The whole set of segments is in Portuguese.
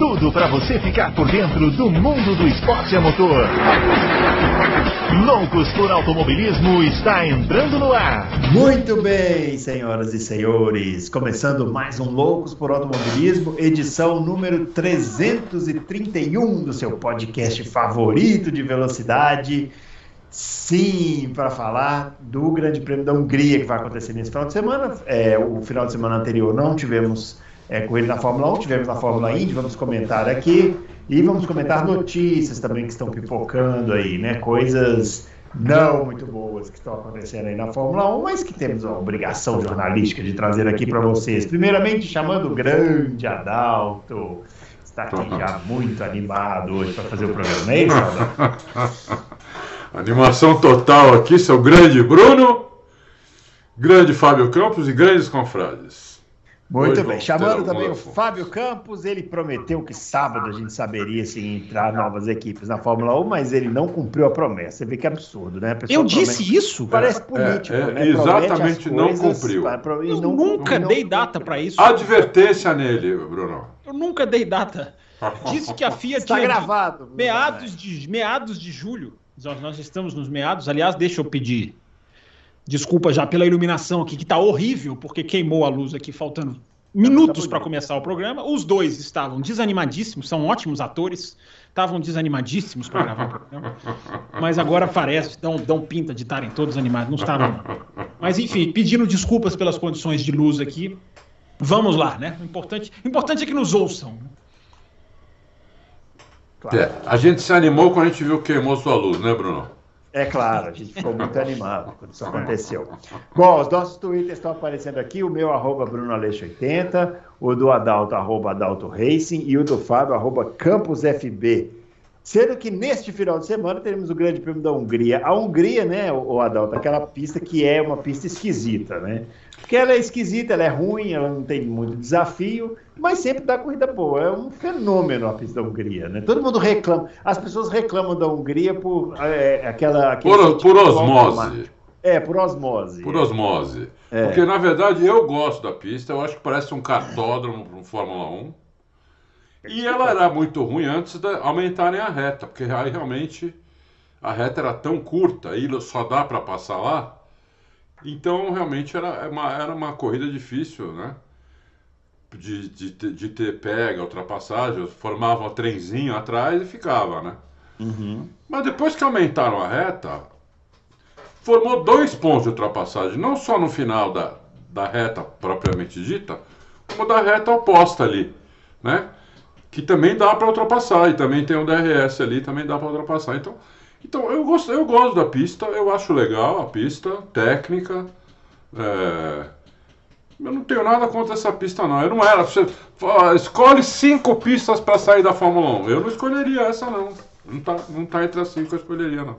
tudo para você ficar por dentro do mundo do esporte a motor. Loucos por Automobilismo está entrando no ar. Muito bem, senhoras e senhores, começando mais um Loucos por Automobilismo, edição número 331 do seu podcast favorito de velocidade. Sim, para falar do Grande Prêmio da Hungria que vai acontecer nesse final de semana. É, o final de semana anterior não tivemos é, corrida na Fórmula 1, tivemos na Fórmula Indy, vamos comentar aqui. E vamos comentar notícias também que estão pipocando aí, né? Coisas não muito boas que estão acontecendo aí na Fórmula 1, mas que temos a obrigação jornalística de trazer aqui para vocês. Primeiramente, chamando o grande Adalto. Está aqui já muito animado hoje para fazer o programa, não é isso, Adalto? Animação total aqui, seu grande Bruno, grande Fábio Campos e grandes confrades. Muito Hoje bem. Chamando também o Fábio Campos, ele prometeu que sábado a gente saberia se entrar novas equipes na Fórmula 1, mas ele não cumpriu a promessa. Você vê que é absurdo, né? Eu disse promete... isso? Parece político, é, é, né? Exatamente, não cumpriu. Eu não, nunca não, dei data para isso. Advertência nele, Bruno. Eu nunca dei data. Disse que a FIA Está tinha gravado. Meados de, meados de julho nós estamos nos meados. Aliás, deixa eu pedir desculpa já pela iluminação aqui, que está horrível, porque queimou a luz aqui, faltando minutos para começar o programa. Os dois estavam desanimadíssimos, são ótimos atores, estavam desanimadíssimos para gravar o programa. Mas agora parece, dão, dão pinta de estarem todos animados, não estavam. Mas enfim, pedindo desculpas pelas condições de luz aqui. Vamos lá, né? O importante, importante é que nos ouçam. Claro. É, a gente se animou quando a gente viu que queimou sua luz, né, Bruno? É claro, a gente ficou muito animado quando isso aconteceu. Bom, os nossos twitters estão aparecendo aqui, o meu arroba BrunoAleixo80, o do Adalto, arroba Adalto Racing, e o do Fábio, arroba CampusFB. Sendo que neste final de semana teremos o Grande Prêmio da Hungria. A Hungria, né, o Adalto, aquela pista que é uma pista esquisita, né? Porque ela é esquisita, ela é ruim, ela não tem muito desafio, mas sempre dá corrida boa. É um fenômeno a pista da Hungria, né? Todo mundo reclama. As pessoas reclamam da Hungria por é, aquela. Por, por osmose. É, por osmose. Por osmose. É. Porque, na verdade, eu gosto da pista, eu acho que parece um cartódromo para um Fórmula 1. E ela era muito ruim antes de aumentarem a reta, porque aí realmente a reta era tão curta e só dá para passar lá então, realmente, era uma, era uma corrida difícil, né? De, de, de ter pega, ultrapassagem, formava um trenzinho atrás e ficava, né? Uhum. Mas depois que aumentaram a reta, formou dois pontos de ultrapassagem, não só no final da, da reta propriamente dita, como da reta oposta ali, né? Que também dá para ultrapassar, e também tem um DRS ali, também dá para ultrapassar. Então, então, eu gosto, eu gosto da pista, eu acho legal a pista, técnica. É... Eu não tenho nada contra essa pista, não. Eu não era. Você escolhe cinco pistas para sair da Fórmula 1. Eu não escolheria essa, não. Não tá, não tá entre as cinco que eu escolheria, não.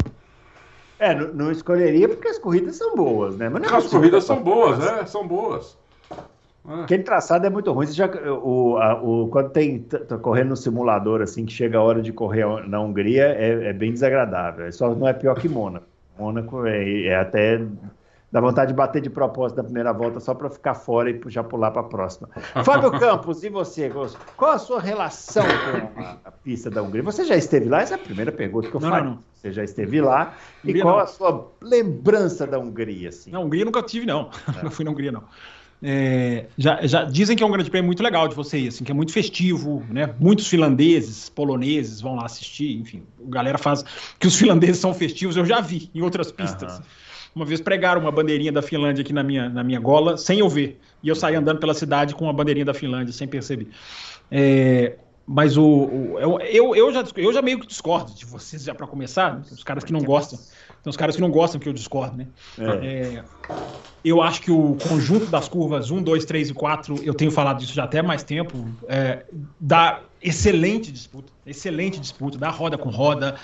É, não, não escolheria porque as corridas são boas, né? Mas é as corridas são boas, é, são boas. É. Aquele traçado é muito ruim. Você já, o, a, o, quando tem tá correndo no simulador, assim, que chega a hora de correr na Hungria, é, é bem desagradável. É só não é pior que Mônaco. Mônaco é, é até dá vontade de bater de propósito na primeira volta só para ficar fora e já pular para a próxima. Fábio Campos, e você? Qual a sua relação com a, pista da Hungria? Você já esteve lá? Essa é a primeira pergunta que eu faço. Você já esteve lá? E qual não. a sua lembrança da Hungria? Assim? Na Hungria nunca tive, não. É. Não fui na Hungria, não. É, já, já, dizem que é um grande prêmio muito legal de você ir, assim, que é muito festivo, né? Muitos finlandeses, poloneses vão lá assistir, enfim, a galera faz que os finlandeses são festivos, eu já vi em outras pistas. Uhum. Uma vez pregaram uma bandeirinha da Finlândia aqui na minha, na minha gola, sem eu ver. E eu saí andando pela cidade com uma bandeirinha da Finlândia, sem perceber. É, mas o, o, eu, eu, já, eu já meio que discordo de vocês, já para começar, os caras que não gostam. Tem uns caras que não gostam que eu discordo, né? É. É, eu acho que o conjunto das curvas 1, 2, 3 e 4, eu tenho falado disso já até mais tempo, é, dá excelente disputa, excelente disputa, dá roda com roda,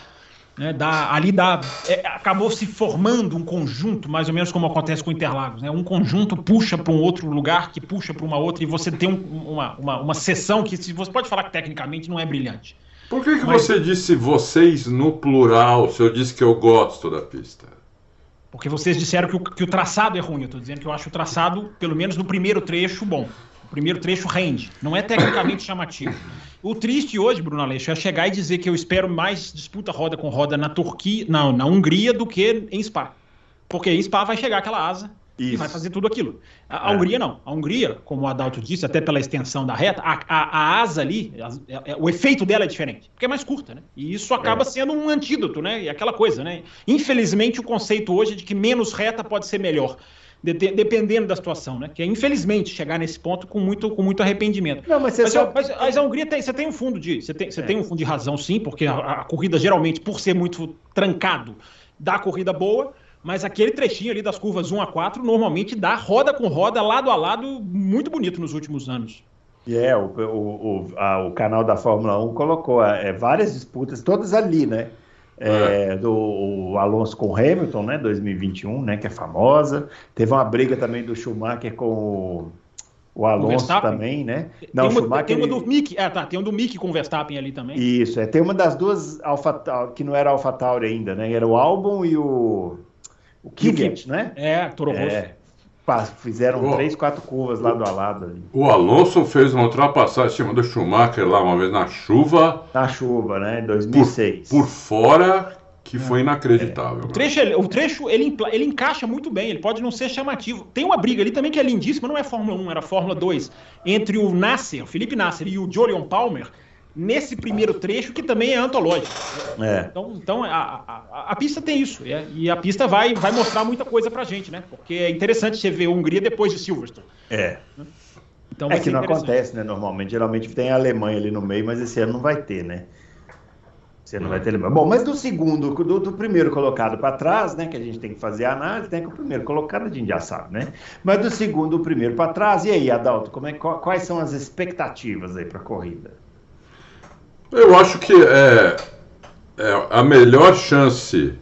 né, dá, ali dá, é, acabou se formando um conjunto, mais ou menos como acontece com Interlagos. Né? Um conjunto puxa para um outro lugar, que puxa para uma outra, e você tem um, uma, uma, uma sessão que você pode falar que tecnicamente não é brilhante Por que, que Mas... você disse vocês no plural se eu disse que eu gosto da pista? Porque vocês disseram que o, que o traçado é ruim. Eu estou dizendo que eu acho o traçado, pelo menos no primeiro trecho, bom. O primeiro trecho rende. Não é tecnicamente chamativo. O triste hoje, Bruno Aleixo, é chegar e dizer que eu espero mais disputa roda com roda na Turquia, na, na Hungria do que em Spa. Porque em Spa vai chegar aquela asa isso. e vai fazer tudo aquilo. A, a é. Hungria não. A Hungria, como o Adalto disse, até pela extensão da reta, a, a, a asa ali, a, o efeito dela é diferente, porque é mais curta, né? E isso acaba é. sendo um antídoto, né? E aquela coisa, né? Infelizmente, o conceito hoje é de que menos reta pode ser melhor. De, de, dependendo da situação, né? Que é infelizmente chegar nesse ponto com muito, com muito arrependimento. Não, mas, mas, só... mas, mas a Hungria tem, você tem um fundo de, você tem, você é. tem um fundo de razão, sim, porque a, a corrida geralmente, por ser muito trancado, dá corrida boa mas aquele trechinho ali das curvas 1 a 4 normalmente dá roda com roda, lado a lado, muito bonito nos últimos anos. E é, o, o, o, a, o canal da Fórmula 1 colocou é, várias disputas, todas ali, né? É, é. do Alonso com Hamilton, né? 2021, né? Que é famosa. Teve uma briga também do Schumacher com o, o Alonso o também, né? Não, tem uma, Schumacher, tem uma do Mick, é, tá, tem um do Mick com o Verstappen ali também. Isso, é, tem uma das duas Alpha, que não era AlphaTauri ainda, né? Era o Albon e o o Kvyat, né? É, Toro Rosso. É, fizeram o, três, quatro curvas lado a lado. Ali. O Alonso fez uma ultrapassagem em cima do Schumacher lá uma vez na chuva. Na chuva, né? Em 2006. Por, por fora, que é. foi inacreditável. É. O trecho, o trecho ele, ele encaixa muito bem, ele pode não ser chamativo. Tem uma briga ali também que é lindíssima, não é Fórmula 1, era Fórmula 2, entre o Nasser, o Felipe Nasser e o Jolion Palmer nesse primeiro trecho, que também é antológico. É. Então, então a, a, a, pista tem isso. É, e a pista vai, vai mostrar muita coisa pra gente, né? Porque é interessante você ver a Hungria depois de Silverstone. É. Então, é que não acontece, né? Normalmente, geralmente tem a Alemanha ali no meio, mas esse ano não vai ter, né? Você não vai ter Alemanha. Bom, mas do segundo, do, do primeiro colocado para trás, né? Que a gente tem que fazer a análise, né? Que o primeiro colocado a gente já sabe, né? Mas do segundo, o primeiro para trás, e aí, Adalto, como é, quais são as expectativas aí para a corrida? Eu acho que é, é a melhor chance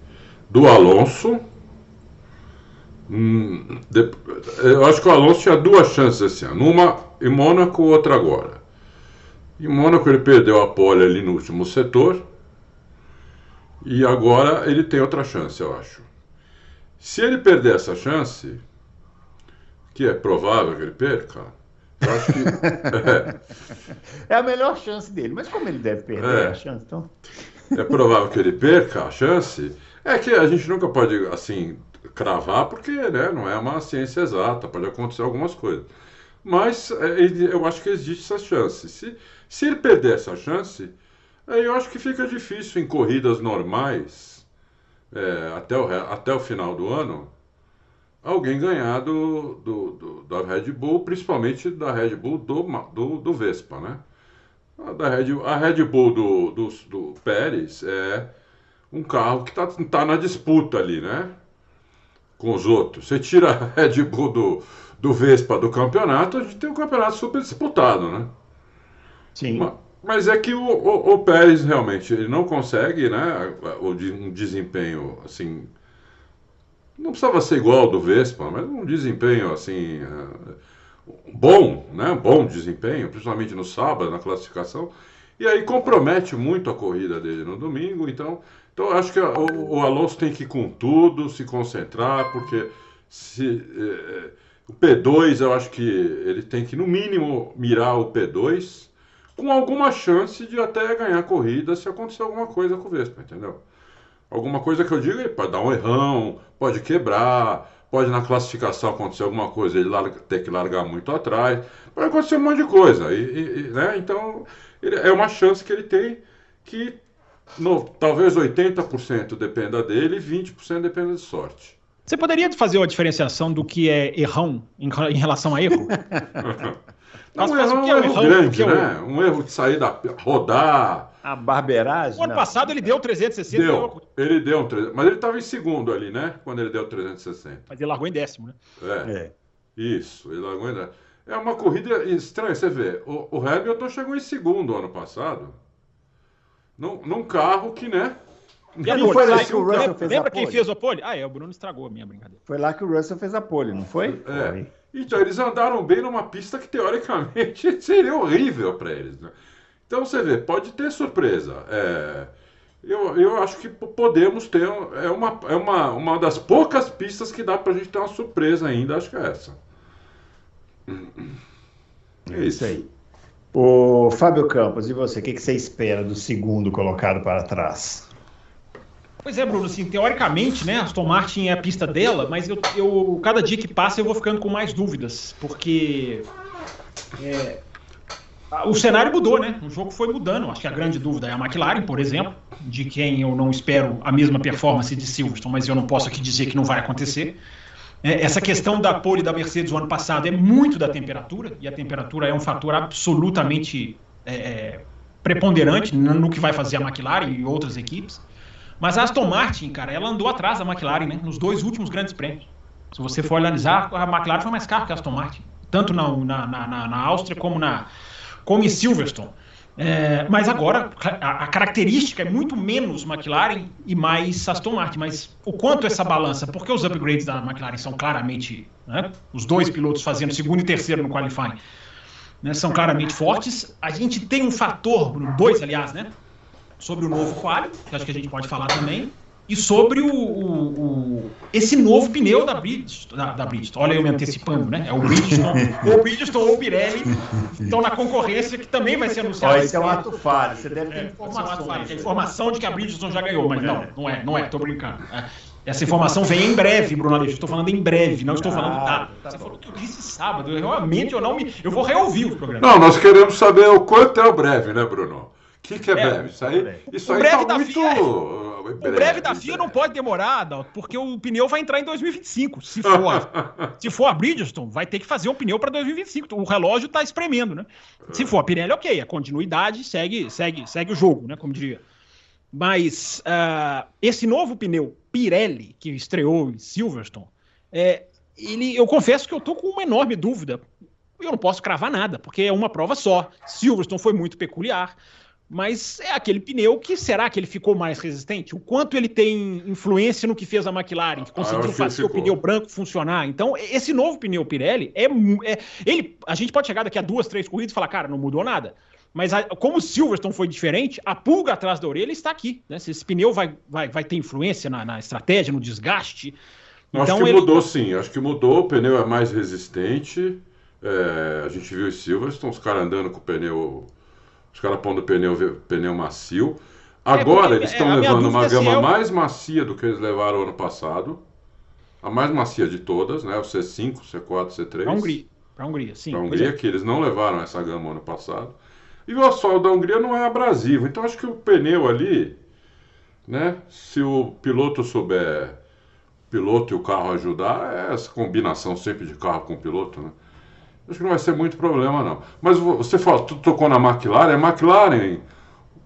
do Alonso. Hum, eu acho que o Alonso tinha duas chances esse ano. Uma em Mônaco, outra agora. Em Mônaco ele perdeu a pole ali no último setor. E agora ele tem outra chance, eu acho. Se ele perder essa chance, que é provável que ele perca, eu acho que. é. a melhor chance dele, mas como ele deve perder é. a chance, então. é provável que ele perca a chance. É que a gente nunca pode, assim, cravar, porque né, não é uma ciência exata, pode acontecer algumas coisas. Mas é, eu acho que existe essa chance. Se, se ele perder essa chance, aí eu acho que fica difícil em corridas normais, é, até, o, até o final do ano, alguém ganhar do, do, do, da Red Bull, principalmente da Red Bull do, do, do Vespa, né? A, da Red, a Red Bull do, do, do Pérez é um carro que está tá na disputa ali, né? Com os outros. Você tira a Red Bull do, do Vespa do campeonato, a gente tem um campeonato super disputado, né? Sim. Mas, mas é que o, o, o, Pérez realmente ele não consegue, né? O, um desempenho assim não precisava ser igual ao do Vespa, mas um desempenho assim é, bom, né? Bom desempenho, principalmente no sábado na classificação. E aí compromete muito a corrida dele no domingo. Então, então acho que o, o Alonso tem que ir com tudo, se concentrar, porque se é, o P2 eu acho que ele tem que no mínimo mirar o P2 com alguma chance de até ganhar corrida se acontecer alguma coisa com o Vespa, entendeu? Alguma coisa que eu digo, ele pode dar um errão, pode quebrar, pode na classificação acontecer alguma coisa, ele larga, ter que largar muito atrás, pode acontecer um monte de coisa. E, e né? Então, ele, é uma chance que ele tem que no, talvez 80% dependa dele e 20% dependa de sorte. Você poderia fazer uma diferenciação do que é errão em, em relação a erro? Não, um erro, um erro grande, é né? Um erro de sair da rodar, a barbeiragem? O ano não. passado ele deu 360. Deu, ele deu um 360. Mas ele estava em segundo ali, né? Quando ele deu 360. Mas ele largou em décimo, né? É. é. Isso, ele largou em décimo. É uma corrida estranha, você vê. O, o Hamilton chegou em segundo ano passado. Num, num carro que, né? E a foi lá que o Russell lembra, fez lembra a quem fez a pole? Ah, é, o Bruno estragou a minha brincadeira. Foi lá que o Russell fez a pole, não foi? É. Foi. Então, eles andaram bem numa pista que teoricamente seria horrível para eles. Né? Então você vê, pode ter surpresa. É, eu, eu acho que podemos ter. É, uma, é uma, uma das poucas pistas que dá pra gente ter uma surpresa ainda, acho que é essa. É isso aí. O Fábio Campos, e você? O que, que você espera do segundo colocado para trás? Pois é, Bruno, assim, teoricamente, né, Aston Martin é a pista dela, mas eu, eu cada dia que passa eu vou ficando com mais dúvidas, porque é, o cenário mudou, né? O jogo foi mudando. Acho que a grande dúvida é a McLaren, por exemplo, de quem eu não espero a mesma performance de Silverstone, mas eu não posso aqui dizer que não vai acontecer. É, essa questão da pole da Mercedes no ano passado é muito da temperatura, e a temperatura é um fator absolutamente é, é preponderante no que vai fazer a McLaren e outras equipes. Mas a Aston Martin, cara, ela andou atrás da McLaren, né? Nos dois últimos grandes prêmios. Se você for analisar, a McLaren foi mais cara que a Aston Martin, tanto na, na, na, na Áustria como na, como em Silverstone. É, mas agora a, a, característica é muito menos McLaren e mais Aston Martin. Mas o quanto essa balança, porque os upgrades da McLaren são claramente né, os dois pilotos fazendo segundo e terceiro no qualifying, né, são claramente fortes. A gente tem um fator, dois aliás, né, sobre o novo quali, que acho que a gente pode falar também e sobre o, o, o, esse novo pneu da Bridgestone, da, da Bridgestone. Olha eu me antecipando, né? É o Bridgestone, ou Bridgestone ou Pirelli estão na concorrência que também vai ser anunciado. Esse é um ato falho, você deve ter é, informação. É, informação de que a Bridgestone já ganhou, mas não, não é, não é, tô brincando. É. Essa informação vem em breve, Bruno Aleixo. Estou falando em breve, não estou falando ah, nada. Tá você falou que eu disse sábado. Eu realmente eu não me. Eu vou reouvir o programa. Não, nós queremos saber o quanto é o breve, né, Bruno? O que, que é, é breve? Isso aí, isso aí breve tá muito. FIA, o breve da FIA não pode demorar, Adalto, porque o pneu vai entrar em 2025. Se for, a, se for a Bridgestone, vai ter que fazer um pneu para 2025. O relógio está espremendo, né? Se for a Pirelli, ok, a continuidade segue, segue, segue o jogo, né? Como diria. Mas uh, esse novo pneu Pirelli que estreou em Silverstone, é, ele, eu confesso que eu tô com uma enorme dúvida. Eu não posso cravar nada, porque é uma prova só. Silverstone foi muito peculiar mas é aquele pneu que será que ele ficou mais resistente? O quanto ele tem influência no que fez a McLaren, que conseguiu ah, fazer o pneu branco funcionar? Então, esse novo pneu Pirelli é, é, ele, a gente pode chegar daqui a duas, três corridas e falar, cara, não mudou nada. Mas a, como o Silverstone foi diferente, a pulga atrás da orelha está aqui. Né? Se esse pneu vai, vai, vai ter influência na, na estratégia, no desgaste. Então, acho que ele... mudou sim, acho que mudou, o pneu é mais resistente. É, a gente viu o Silverstone, os caras andando com o pneu os caras pondo pneu, pneu macio. É, Agora é, eles estão é, levando uma gama eu... mais macia do que eles levaram ano passado. A mais macia de todas, né? O C5, C4, C3. Para a Hungria, para a Hungria, sim. Para a Hungria, é. que eles não levaram essa gama ano passado. E o asfalto da Hungria não é abrasivo. Então acho que o pneu ali, né? Se o piloto souber, piloto e o carro ajudar, é essa combinação sempre de carro com piloto, né? Acho que não vai ser muito problema, não. Mas você falou, tu tocou na McLaren. A McLaren,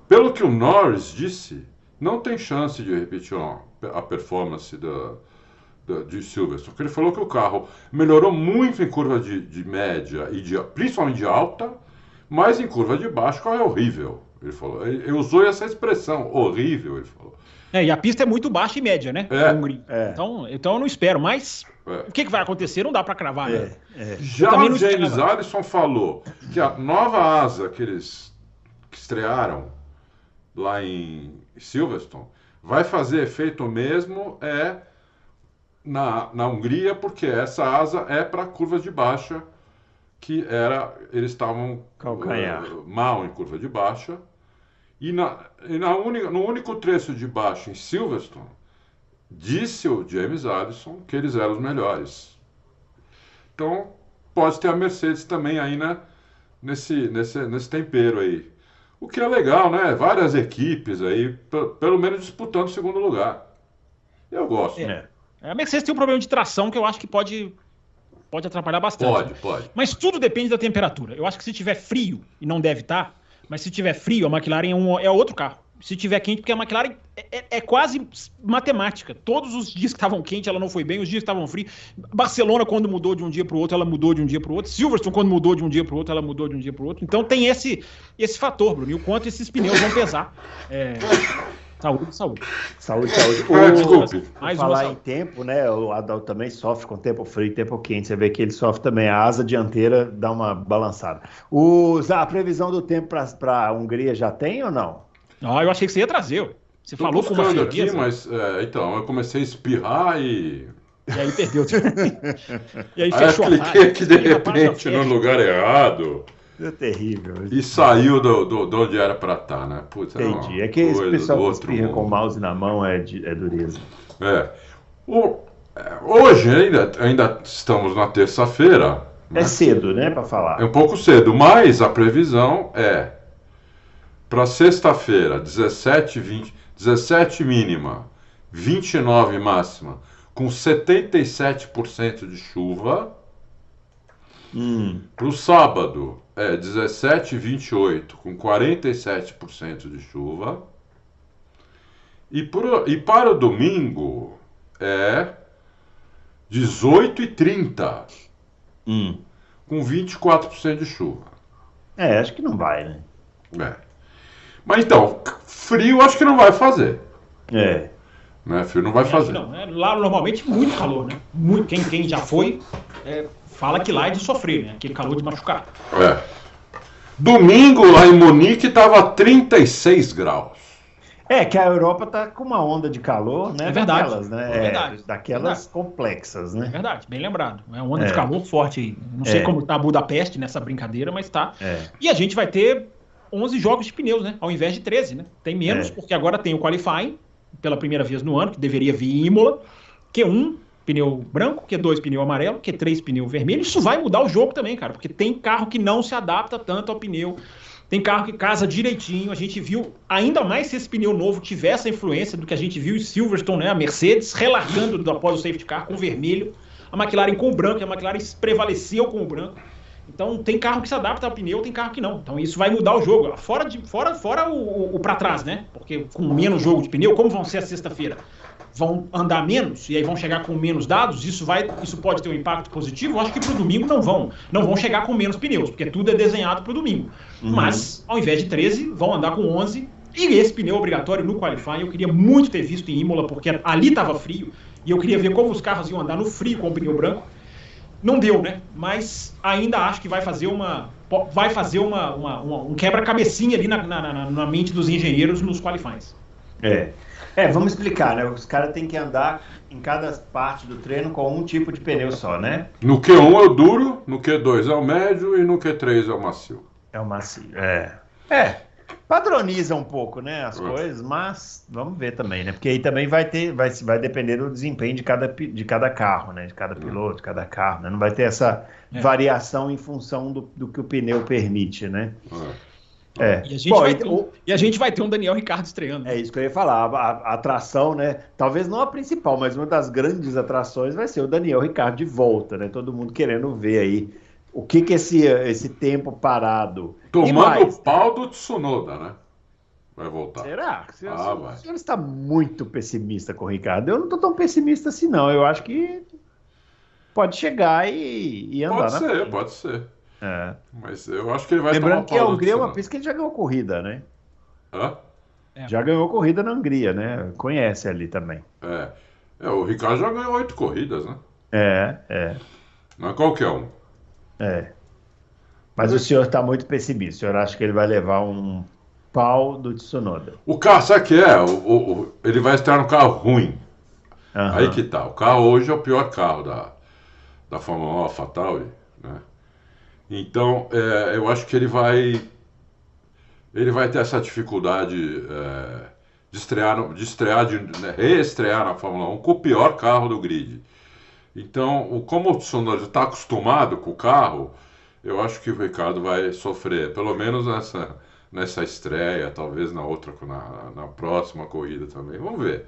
pelo que o Norris disse, não tem chance de repetir a performance da, da, de Silverstone. Porque ele falou que o carro melhorou muito em curva de, de média e de, principalmente de alta, mas em curva de baixo o carro é horrível. Ele falou. Ele, ele usou essa expressão, horrível, ele falou. É, e a pista é muito baixa e média, né? É. é. Então, então eu não espero, mas é. O que, que vai acontecer não dá para cravar, né? É. Já o James Allison falou que a nova asa que eles que estrearam lá em Silverstone vai fazer efeito mesmo é na, na Hungria, porque essa asa é para curvas de baixa, que era eles estavam uh, mal em curva de baixa e, na, e na única, no único trecho de baixo em Silverstone, disse o James Allison que eles eram os melhores. Então, pode ter a Mercedes também aí né, nesse, nesse, nesse tempero aí. O que é legal, né? Várias equipes aí, pelo menos disputando o segundo lugar. Eu gosto. É. A Mercedes tem um problema de tração que eu acho que pode, pode atrapalhar bastante. Pode, pode. Mas tudo depende da temperatura. Eu acho que se tiver frio, e não deve estar, tá, mas se tiver frio, a McLaren é, um, é outro carro. Se tiver quente, porque a McLaren é, é, é quase matemática. Todos os dias que estavam quentes, ela não foi bem, os dias que estavam frios. Barcelona, quando mudou de um dia para o outro, ela mudou de um dia para o outro. Silverstone, quando mudou de um dia para o outro, ela mudou de um dia para o outro. Então tem esse, esse fator, Bruno, e o quanto esses pneus vão pesar. É... Saúde, saúde. Saúde, saúde. Ah, desculpe. Mais falar em tempo, né? O Adalto também sofre com tempo frio e tempo quente. Você vê que ele sofre também. A asa dianteira dá uma balançada. Os, a previsão do tempo para a Hungria já tem ou não? Ah, eu achei que você ia trazer. Você Tô falou com uma aqui, mas é, então, eu comecei a espirrar e. E aí perdeu. e aí fechou aí eu cliquei aqui de repente no lugar errado. É terrível. E saiu do, do, do onde era para estar, tá, né? Putz, é Entendi. É, que esse pessoal que espirra com o mouse na mão é, de, é dureza. É. O, é, hoje ainda, ainda estamos na terça-feira. Né? É cedo, né, para falar. É um pouco cedo, mas a previsão é para sexta-feira, 17, 20, 17 mínima, 29 máxima, com 77% de chuva. Hum. Para o sábado, é 17 e 28, com 47% de chuva. E, por, e para o domingo é 18 e 30, hum. com 24% de chuva. É, acho que não vai, né? É. Mas então, frio acho que não vai fazer. É. Né? Frio não vai fazer. Não, é, lá normalmente muito calor, né? Muito, quem, quem já foi é, fala que lá é de sofrer, né? Aquele calor de machucar. É. Domingo lá em Munique estava 36 graus. É, que a Europa tá com uma onda de calor, né? É verdade. Daquelas, né? É verdade. daquelas verdade. complexas, né? É verdade, bem lembrado. É uma onda é. de calor forte aí. Não sei é. como tá Budapeste nessa brincadeira, mas tá. É. E a gente vai ter 11 jogos de pneus, né? Ao invés de 13, né? Tem menos, é. porque agora tem o qualifying, pela primeira vez no ano, que deveria vir em Imola, Q1 pneu branco, Q2 pneu amarelo, Q3 pneu vermelho. Isso vai mudar o jogo também, cara, porque tem carro que não se adapta tanto ao pneu. Tem carro que casa direitinho. A gente viu, ainda mais se esse pneu novo tiver essa influência do que a gente viu em Silverstone, né? A Mercedes relargando após o safety car com o vermelho, a McLaren com o branco, e a McLaren prevaleceu com o branco. Então tem carro que se adapta ao pneu, tem carro que não. Então isso vai mudar o jogo. Fora, de, fora, fora o, o, o para trás, né? Porque com menos jogo de pneu, como vão ser a sexta-feira? Vão andar menos e aí vão chegar com menos dados, isso vai, isso pode ter um impacto positivo. Eu acho que para o domingo não vão, não vão chegar com menos pneus, porque tudo é desenhado para o domingo. Uhum. Mas ao invés de 13, vão andar com 11 e esse pneu obrigatório no qualifying eu queria muito ter visto em Imola, porque ali estava frio e eu queria ver como os carros iam andar no frio com o pneu branco. Não deu, né? Mas ainda acho que vai fazer uma. Vai fazer uma, uma, uma um quebra-cabecinha ali na, na, na, mente dos engenheiros nos qualifies. É. É, vamos explicar, né? Os caras têm que andar em cada parte do treino com um tipo de pneu só, né? No Q1 é o duro, no Q2 é o médio e no Q3 é o macio. É o macio, é. É, padroniza um pouco, né, as coisas, mas vamos ver também, né? Porque aí também vai ter, vai, vai depender do desempenho de cada, de cada carro, né? De cada piloto, de cada carro, né? Não vai ter essa é. variação em função do, do que o pneu permite, né? É. é. E, a gente Bom, vai ter um, e a gente vai ter um Daniel Ricardo estreando. É isso que eu ia falar. A, a, atração, né? Talvez não a principal, mas uma das grandes atrações vai ser o Daniel Ricardo de volta, né? Todo mundo querendo ver aí o que que esse, esse tempo parado... Tomando o pau do Tsunoda, né? Vai voltar. Será? O senhor, ah, o senhor está muito pessimista com o Ricardo. Eu não estou tão pessimista assim, não. Eu acho que pode chegar e, e andar pode na ser, frente. Pode ser, é. Mas eu acho que ele vai Lembrando que a Hungria é uma pista que ele já ganhou corrida, né? Hã? É. Já ganhou corrida na Hungria, né? Conhece ali também. É. é. O Ricardo já ganhou oito corridas, né? É, é. Não é qualquer um. É. Mas o senhor está muito pessimista. O senhor acha que ele vai levar um pau do Tsunoda? O carro, sabe que é? O, o, o, ele vai estar no carro ruim. Uhum. Aí que tá. O carro hoje é o pior carro da, da Fórmula 1, AlphaTauri, né? Então, é, eu acho que ele vai ele vai ter essa dificuldade é, de estrear, de estrear, de né, reestrear na Fórmula 1 com o pior carro do grid. Então, como o Tsunoda está acostumado com o carro, eu acho que o Ricardo vai sofrer, pelo menos nessa, nessa estreia, talvez na outra, na, na próxima corrida também. Vamos ver.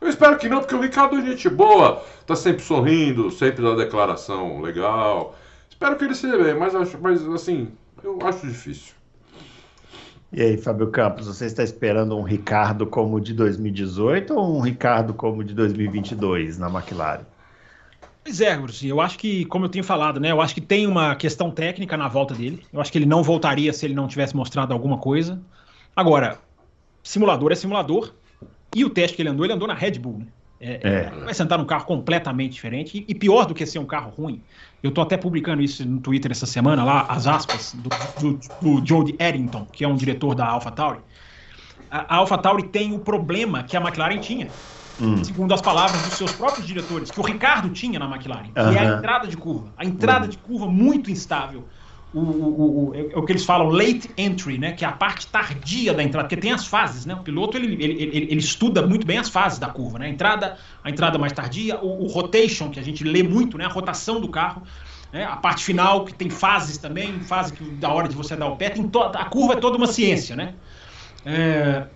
Eu espero que não, porque o Ricardo é gente boa, tá sempre sorrindo, sempre dá declaração legal. Espero que ele seja bem, mas, acho, mas assim, eu acho difícil. E aí, Fábio Campos, você está esperando um Ricardo como de 2018 ou um Ricardo como de 2022 na McLaren? Pois é, Bruce, eu acho que, como eu tenho falado, né? Eu acho que tem uma questão técnica na volta dele. Eu acho que ele não voltaria se ele não tivesse mostrado alguma coisa. Agora, simulador é simulador. E o teste que ele andou, ele andou na Red Bull, né? É, é. Vai sentar num carro completamente diferente. E, pior do que ser um carro ruim, eu tô até publicando isso no Twitter essa semana, lá, as aspas do, do, do Jody Eddington, que é um diretor da AlphaTauri. A, a AlphaTauri tem o problema que a McLaren tinha. Hum. Segundo as palavras dos seus próprios diretores, que o Ricardo tinha na McLaren, que é a entrada de curva. A entrada uhum. de curva muito instável o, o, o, é o que eles falam late entry, né? Que é a parte tardia da entrada, porque tem as fases, né? O piloto ele, ele, ele, ele estuda muito bem as fases da curva, né? A entrada, a entrada mais tardia, o, o rotation, que a gente lê muito, né? A rotação do carro. Né? A parte final, que tem fases também, fase que, da hora de você dar o pé, tem to, a curva é toda uma ciência, né? É,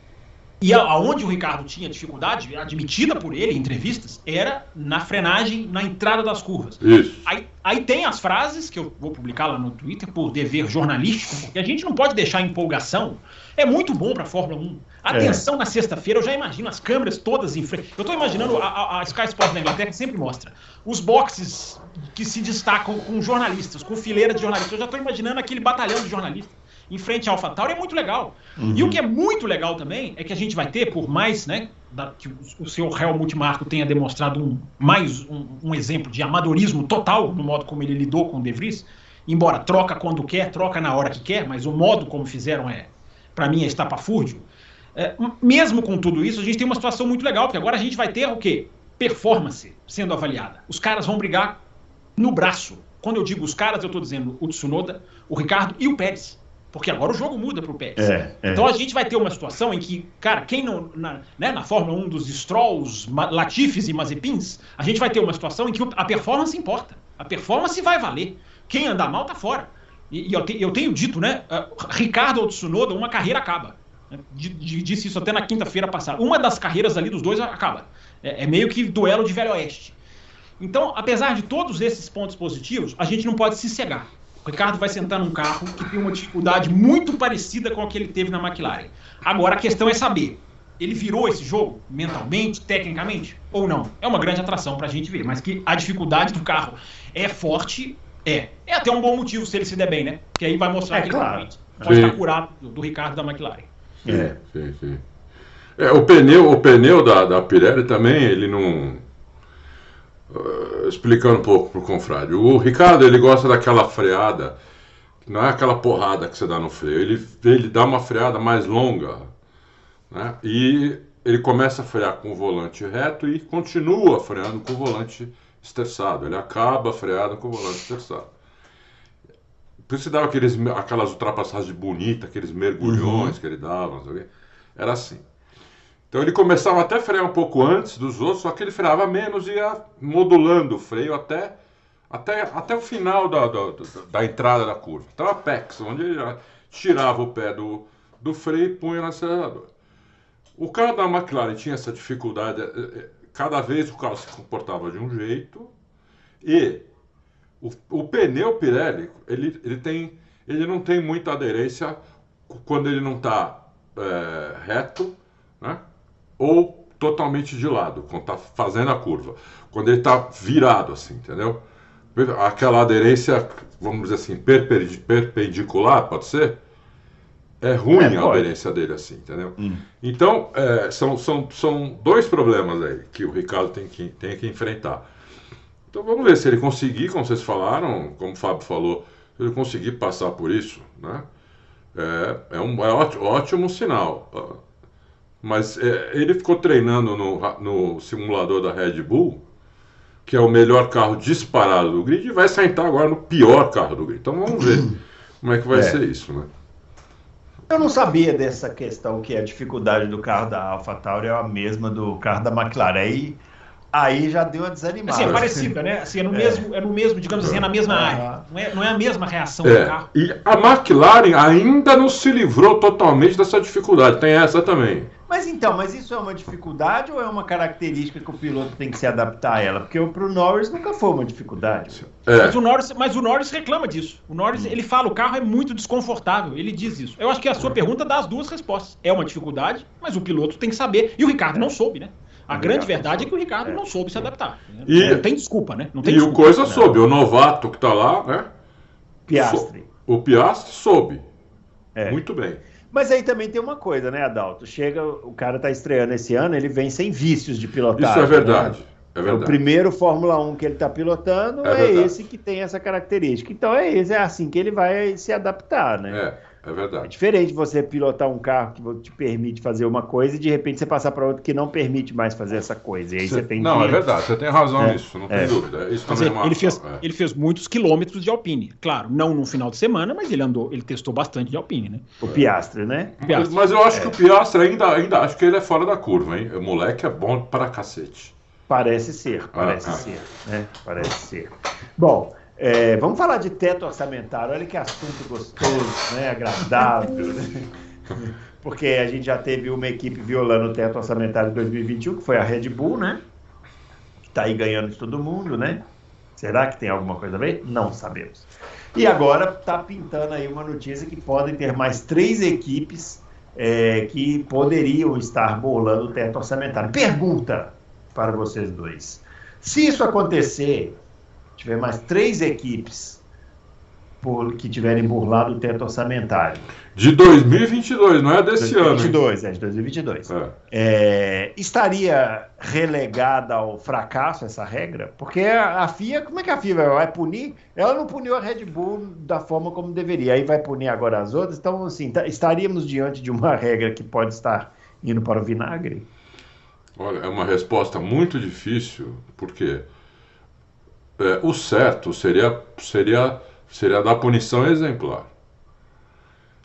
e aonde o Ricardo tinha dificuldade, admitida por ele em entrevistas, era na frenagem, na entrada das curvas. Isso. Aí, aí tem as frases, que eu vou publicar lá no Twitter, por dever jornalístico, porque a gente não pode deixar empolgação. É muito bom para a Fórmula 1. Atenção é. na sexta-feira, eu já imagino as câmeras todas em frente. Eu estou imaginando, a, a, Sky Sports da Inglaterra sempre mostra os boxes que se destacam com jornalistas, com fileira de jornalistas. Eu já estou imaginando aquele batalhão de jornalistas em frente à AlphaTauri é muito legal. Uhum. E o que é muito legal também é que a gente vai ter, por mais né, da, que o seu Helmut Marko tenha demonstrado um, mais um, um, exemplo de amadorismo total no modo como ele lidou com o De Vries, embora troca quando quer, troca na hora que quer, mas o modo como fizeram é, para mim, é estapafúrdio. É, mesmo com tudo isso, a gente tem uma situação muito legal, porque agora a gente vai ter o quê? Performance sendo avaliada. Os caras vão brigar no braço. Quando eu digo os caras, eu estou dizendo o Tsunoda, o Ricardo e o Pérez. Porque agora o jogo muda para o Pérez. É, é. Então a gente vai ter uma situação em que, cara, quem não. Na, né, na Fórmula 1 dos Strolls, Latifes e Mazepins, a gente vai ter uma situação em que a performance importa. A performance vai valer. Quem andar mal tá fora. E, e eu, te, eu, tenho dito, né? Uh, Ricardo ou Tsunoda, uma carreira acaba. Disse isso até na quinta-feira passada. Uma das carreiras ali dos dois acaba. É, é meio que duelo de Velho Oeste. Então, apesar de todos esses pontos positivos, a gente não pode se cegar. O Ricardo vai sentar num carro que tem uma dificuldade muito parecida com a que ele teve na McLaren. Agora a questão é saber, ele virou esse jogo mentalmente, tecnicamente, ou não? É uma grande atração para a gente ver, mas que a dificuldade do carro é forte, é. É até um bom motivo se ele se der bem, né? Que aí vai mostrar é, que claro. ele pode sim. estar curado do, do, Ricardo da McLaren. É, sim, sim. É, o pneu, o pneu da, da Pirelli também, ele não Uh, explicando um pouco pro confrade. O Ricardo, ele gosta daquela freada, não é aquela porrada que você dá no freio, ele, ele dá uma freada mais longa, né? E ele começa a frear com o volante reto e continua freando com o volante esterçado. Ele acaba freando com o volante esterçado. Por isso dava aqueles, aquelas ultrapassagens bonitas, aqueles mergulhões uhum. que ele dava, era assim. Então ele começava até a frear um pouco antes dos outros, só que ele freava menos e ia modulando o freio até, até, até o final da, da, da entrada da curva. Então a PEX, onde ele tirava o pé do, do freio e punha no acelerador. O carro da McLaren tinha essa dificuldade, eh, eh, cada vez o carro se comportava de um jeito e o, o pneu Pirelli, ele, ele, tem, ele não tem muita aderência quando ele não está é, eh, reto, né? Ou totalmente de lado, quando está fazendo a curva. Quando ele está virado, assim, entendeu? Aquela aderência, vamos dizer assim, perpendicular, pode ser? É ruim é, a aderência dele, assim, entendeu? Hum. Então, é, são, são, são dois problemas aí que o Ricardo tem que, tem que enfrentar. Então vamos ver se ele conseguir, como vocês falaram, como o Fábio falou, se ele conseguir passar por isso, né? É, é um é ótimo, ótimo sinal. Mas é, ele ficou treinando no, no simulador da Red Bull, que é o melhor carro disparado do grid, e vai sentar agora no pior carro do grid. Então vamos ver como é que vai é. ser isso, né? Eu não sabia dessa questão que a dificuldade do carro da AlphaTauri é a mesma do carro da McLaren. Aí, aí já deu uma desanimada. Assim, é parecida, né? Assim, é, no é. Mesmo, é no mesmo, digamos assim, é na mesma área. Não é, não é a mesma reação é. do carro. E a McLaren ainda não se livrou totalmente dessa dificuldade. Tem essa também. Mas então, mas isso é uma dificuldade ou é uma característica que o piloto tem que se adaptar a ela? Porque para o Norris nunca foi uma dificuldade. É. Mas, o Norris, mas o Norris reclama disso. O Norris, ele fala, o carro é muito desconfortável. Ele diz isso. Eu acho que a sua pergunta dá as duas respostas. É uma dificuldade, mas o piloto tem que saber. E o Ricardo não soube, né? A o grande verdade é que o Ricardo é. não soube se adaptar. E, não tem desculpa, né? Não tem e desculpa, o coisa né? soube. O novato que está lá, né? Piastre. O Piastre soube. É. Muito bem. Mas aí também tem uma coisa, né, Adalto? Chega, o cara tá estreando esse ano, ele vem sem vícios de pilotagem. Isso é verdade. Né? É, verdade. o primeiro Fórmula 1 que ele está pilotando é, é esse que tem essa característica. Então é esse, é assim que ele vai se adaptar, né? É. É verdade. É diferente você pilotar um carro que te permite fazer uma coisa e de repente você passar para outro que não permite mais fazer essa coisa. E aí você, você tem Não, que... é verdade, você tem razão é. nisso, não é. tem dúvida. Isso também é uma... ele, fez, é. ele fez muitos quilômetros de Alpine. Claro, não no final de semana, mas ele andou, ele testou bastante de Alpine, né? O Piastre, né? Piastre. Mas, eu acho que o Piastre ainda, ainda acho que ele é fora da curva, hein? O moleque é bom para cacete. Parece ser, parece ah, ah. ser, né? Parece ser. Bom, é, vamos falar de teto orçamentário. Olha que assunto gostoso, né? agradável. Né? Porque a gente já teve uma equipe violando o teto orçamentário de 2021, que foi a Red Bull, né? Que está aí ganhando de todo mundo, né? Será que tem alguma coisa a ver? Não sabemos. E agora está pintando aí uma notícia que podem ter mais três equipes é, que poderiam estar bolando o teto orçamentário. Pergunta para vocês dois: se isso acontecer, tiver mais três equipes por, que tiverem burlado o teto orçamentário. De 2022, não é desse 2022, ano. É, de 2022. É. É, estaria relegada ao fracasso essa regra? Porque a, FIA, como é que a FIA vai, vai, punir? Ela não puniu a Red Bull da forma como deveria, aí vai punir agora as outras. Então, assim, tá, estaríamos diante de uma regra que pode estar indo para o vinagre? Olha, é uma resposta muito difícil, porque é, o certo seria, seria, seria dar punição exemplar.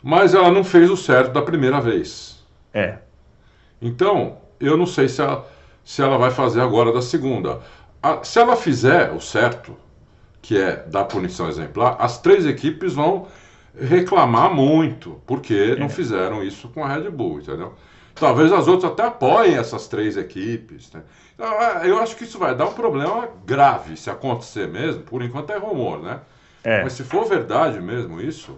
Mas ela não fez o certo da primeira vez. É. Então, eu não sei se ela, se ela vai fazer agora da segunda. A, se ela fizer o certo, que é dar punição exemplar, as três equipes vão reclamar muito, porque é. não fizeram isso com a Red Bull, entendeu? Talvez as outras até apoiem essas três equipes. Né? Então, é, eu acho que isso vai dar um problema grave se acontecer mesmo. Por enquanto é rumor, né? É. Mas se for verdade mesmo isso,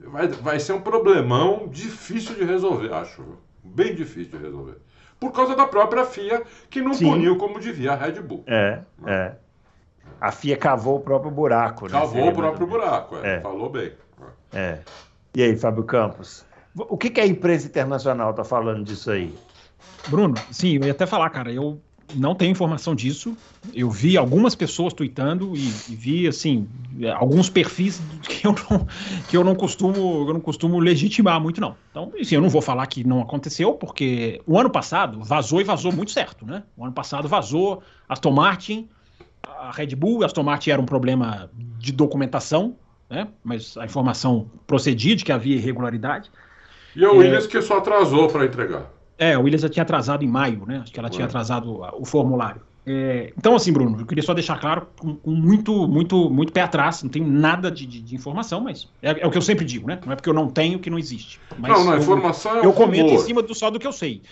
vai, vai ser um problemão difícil de resolver, acho. Bem difícil de resolver. Por causa da própria FIA, que não Sim. puniu como devia a Red Bull. É, né? é. A FIA cavou o próprio buraco, né? Cavou o próprio buraco, é. É. Falou bem. É. E aí, Fábio Campos? O que, que a imprensa internacional está falando disso aí? Bruno, sim, eu ia até falar, cara, eu não tenho informação disso. Eu vi algumas pessoas tweetando e, e, vi assim alguns perfis que eu não, que eu não costumo eu não costumo legitimar muito não. Então, assim, eu não vou falar que não aconteceu porque o ano passado vazou e vazou muito certo, né? O ano passado vazou Aston Martin, a Red Bull, Aston Martin era um problema de documentação, né? Mas a informação procedia de que havia irregularidade. E a Williams é, que só atrasou para entregar. É, o Williams já tinha atrasado em maio, né? Acho que ela tinha atrasado o formulário. É, então, assim, Bruno, eu queria só deixar claro com, com muito, muito, muito pé atrás, não tenho nada de, de, de informação, mas é, é, o que eu sempre digo, né? Não é porque eu não tenho que não existe. Não, não, eu, informação é Eu comento em cima do, só do que eu sei.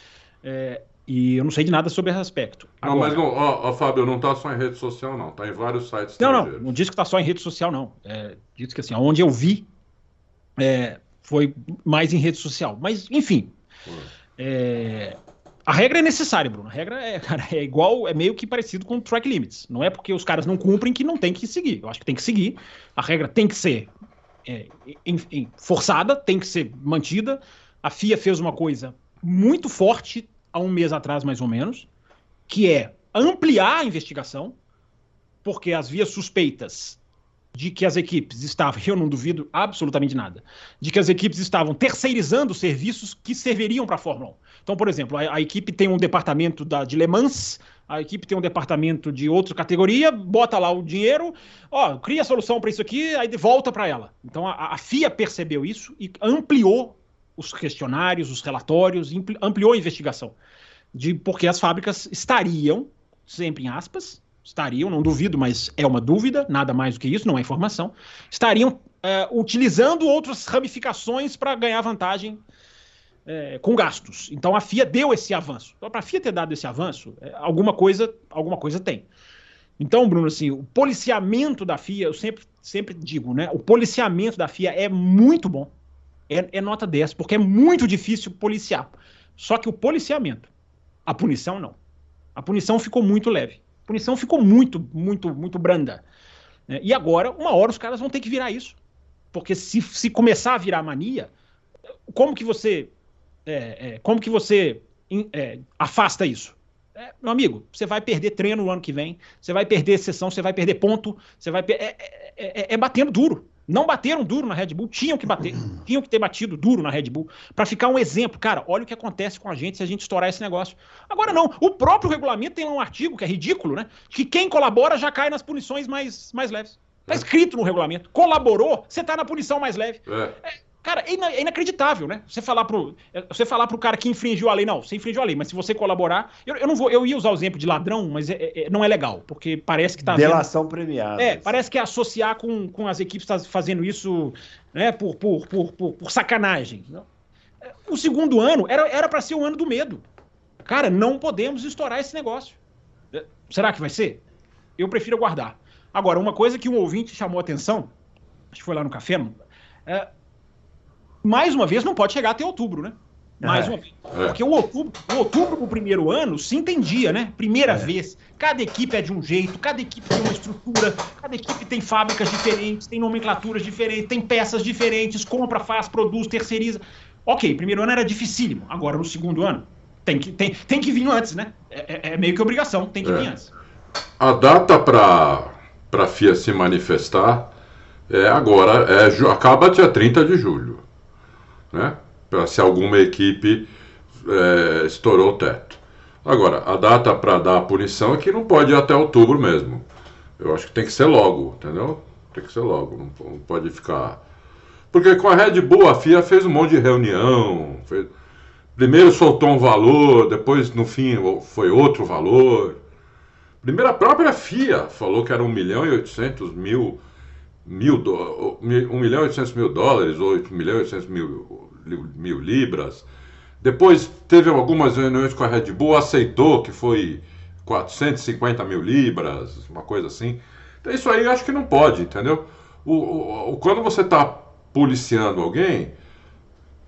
É, e eu não sei de nada sobre esse aspecto. Agora, não, mas não, ó, ó, Fábio, não está só em rede social, não. Está em vários sites. Não, não, não disse que está só em rede social, não. É, diz que assim, onde eu vi, é, foi mais em rede social. Mas, enfim. É, a regra é necessária, Bruno. A regra é, cara, é igual, é meio que parecido com track limits. Não é porque os caras não cumprem que não tem que seguir. Eu acho que tem que seguir. A regra tem que ser é, em, em, forçada, tem que ser mantida. A FIA fez uma coisa muito forte há um mês atrás, mais ou menos, que é ampliar a investigação, porque as vias suspeitas de que as equipes estavam, eu não duvido absolutamente nada, de que as equipes estavam terceirizando serviços que serviriam para a Fórmula 1. Então, por exemplo, a, a, equipe tem um departamento da, de Le Mans, a equipe tem um departamento de outra categoria, bota lá o dinheiro, ó, cria a solução para isso aqui, aí volta para ela. Então a, a, FIA percebeu isso e ampliou os questionários, os relatórios, ampliou a investigação. De porque as fábricas estariam, sempre em aspas, estariam, não duvido, mas é uma dúvida, nada mais do que isso, não é informação, estariam é, utilizando outras ramificações para ganhar vantagem é, com gastos. Então a FIA deu esse avanço. Então, para a FIA ter dado esse avanço, é, alguma coisa, alguma coisa tem. Então, Bruno, assim, o policiamento da FIA, eu sempre, sempre digo, né? O policiamento da FIA é muito bom. É, é nota 10, porque é muito difícil policiar. Só que o policiamento, a punição não. A punição ficou muito leve. Punição ficou muito, muito, muito branda. É, e agora, uma hora, os caras vão ter que virar isso. Porque se, se começar a virar mania, como que você, é, é, como que você é, afasta isso? É, meu amigo, você vai perder treino no ano que vem, você vai perder sessão, você vai perder ponto, você vai é, é, é, batendo duro. Não bateram duro na Red Bull, tinham que bater, tinham que ter batido duro na Red Bull para ficar um exemplo. Cara, olha o que acontece com a gente se a gente estourar esse negócio. Agora não, o próprio regulamento tem lá um artigo que é ridículo, né? Que quem colabora já cai nas punições mais, mais leves. Tá escrito no regulamento. Colaborou, você tá na punição mais leve. É. É, Cara, é, ina é, inacreditável, né? Você falar pro, é, você falar pro cara que infringiu a lei, não, você infringiu a lei, mas se você colaborar. Eu, eu não vou, eu ia usar o exemplo de ladrão, mas é, é, não é legal, porque parece que tá. Delação vendo, premiada. É, parece que é associar com, com as equipes tá fazendo isso né, por, por, por, por, por sacanagem. Não? O segundo ano era para ser o ano do medo. Cara, não podemos estourar esse negócio. Será que vai ser? Eu prefiro aguardar. Agora, uma coisa que um ouvinte chamou a atenção, acho que foi lá no café, é, mais uma vez, não pode chegar até outubro, né? Mais é. uma vez. É. Porque o outubro, o outubro pro primeiro ano se entendia, né? Primeira é. vez. Cada equipe é de um jeito, cada equipe tem uma estrutura, cada equipe tem fábricas diferentes, tem nomenclaturas diferentes, tem peças diferentes, compra, faz, produz, terceiriza. Ok, primeiro ano era dificílimo. Agora, no segundo ano, tem que, tem, tem que vir antes, né? É, é, é meio que obrigação, tem que vir antes. A data para a FIA se manifestar é agora, é, acaba dia 30 de julho né? Para se alguma equipe é, estourou o teto. Agora, a data para dar a punição é que não pode ir até outubro mesmo. Eu acho que tem que ser logo, entendeu? Tem que ser logo, não, pode ficar. Porque com a Red Bull a FIA fez um monte de reunião. Fez... Primeiro soltou um valor, depois no fim foi outro valor. Primeiro a própria FIA falou que era 1 milhão e 800 mil, mil do... 1 milhão e 800 mil dólares, ou 1 milhão e 800 mil mil libras. Depois teve algumas reuniões com a Red Bull, aceitou que foi 450 mil libras, uma coisa assim. Então isso aí acho que não pode, entendeu? O, o quando você está policiando alguém,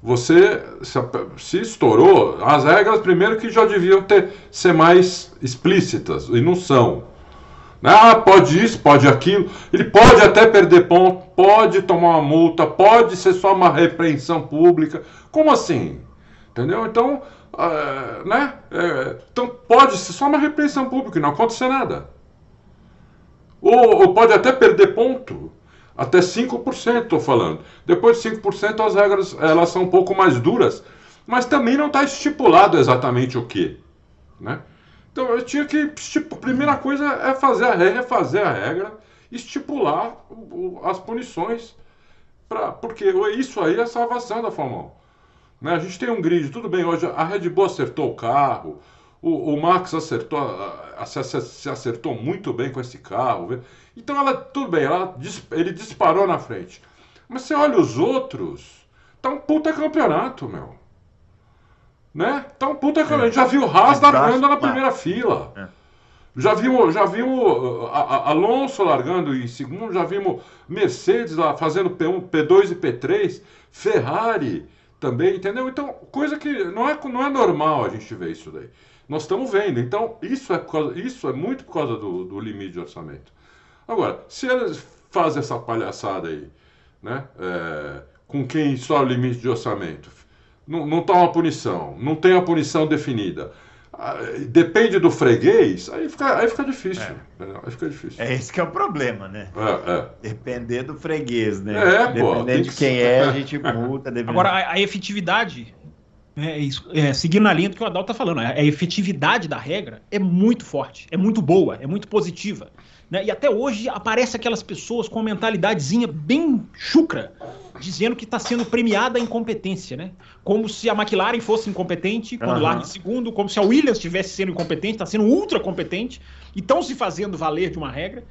você se, se, estourou, as regras primeiro que já deviam ter, ser mais explícitas, e não são. Ah, pode isso, pode aquilo. Ele pode até perder ponto, pode tomar uma multa, pode ser só uma repreensão pública. Como assim? Entendeu? Então, uh, né? É, então pode ser só uma repreensão pública e não acontecer nada. Ou, ou pode até perder ponto. Até 5%, estou falando. Depois de 5%, as regras elas são um pouco mais duras. Mas também não está estipulado exatamente o que. Né? Então eu tinha que. Tipo, a primeira coisa é fazer a regra, fazer a regra, estipular o, as punições. Pra, porque isso aí é a salvação da Fórmula 1. Né? A gente tem um grid, tudo bem, hoje a Red Bull acertou o carro, o, o Max acertou, se, acertou muito bem com esse carro. Então ela, tudo bem, ela, ele disparou na frente. Mas você olha os outros, tá um puta campeonato, meu. Né? Então, puta que é. a gente já viu o Haas largando na primeira fila. É. Já vimos, já vimos uh, Alonso largando em segundo, já vimos Mercedes lá fazendo P1, P2 e P3, Ferrari também, entendeu? Então, coisa que não é, não é normal a gente ver isso daí. Nós estamos vendo. Então, isso é, isso é muito por causa do, do limite de orçamento. Agora, se eles fazem essa palhaçada aí, né? É, com quem só o limite de orçamento, não, não tá uma punição, não tem a punição definida. Depende do freguês, aí fica, aí fica difícil. É. Aí fica difícil. É esse que é o problema, né? É, é. Depender do freguês, né? É, Dependendo de quem é, a gente multa. Agora, a, a efetividade, é, é, seguindo na linha do que o Adalto está falando, a, a efetividade da regra é muito forte, é muito boa, é muito positiva. Né? E até hoje aparece aquelas pessoas com uma mentalidadezinha bem chucra, dizendo que está sendo premiada a incompetência, né? Como se a McLaren fosse incompetente quando uhum. larga em segundo, como se a Williams estivesse sendo incompetente, está sendo ultra competente, e estão se fazendo valer de uma regra.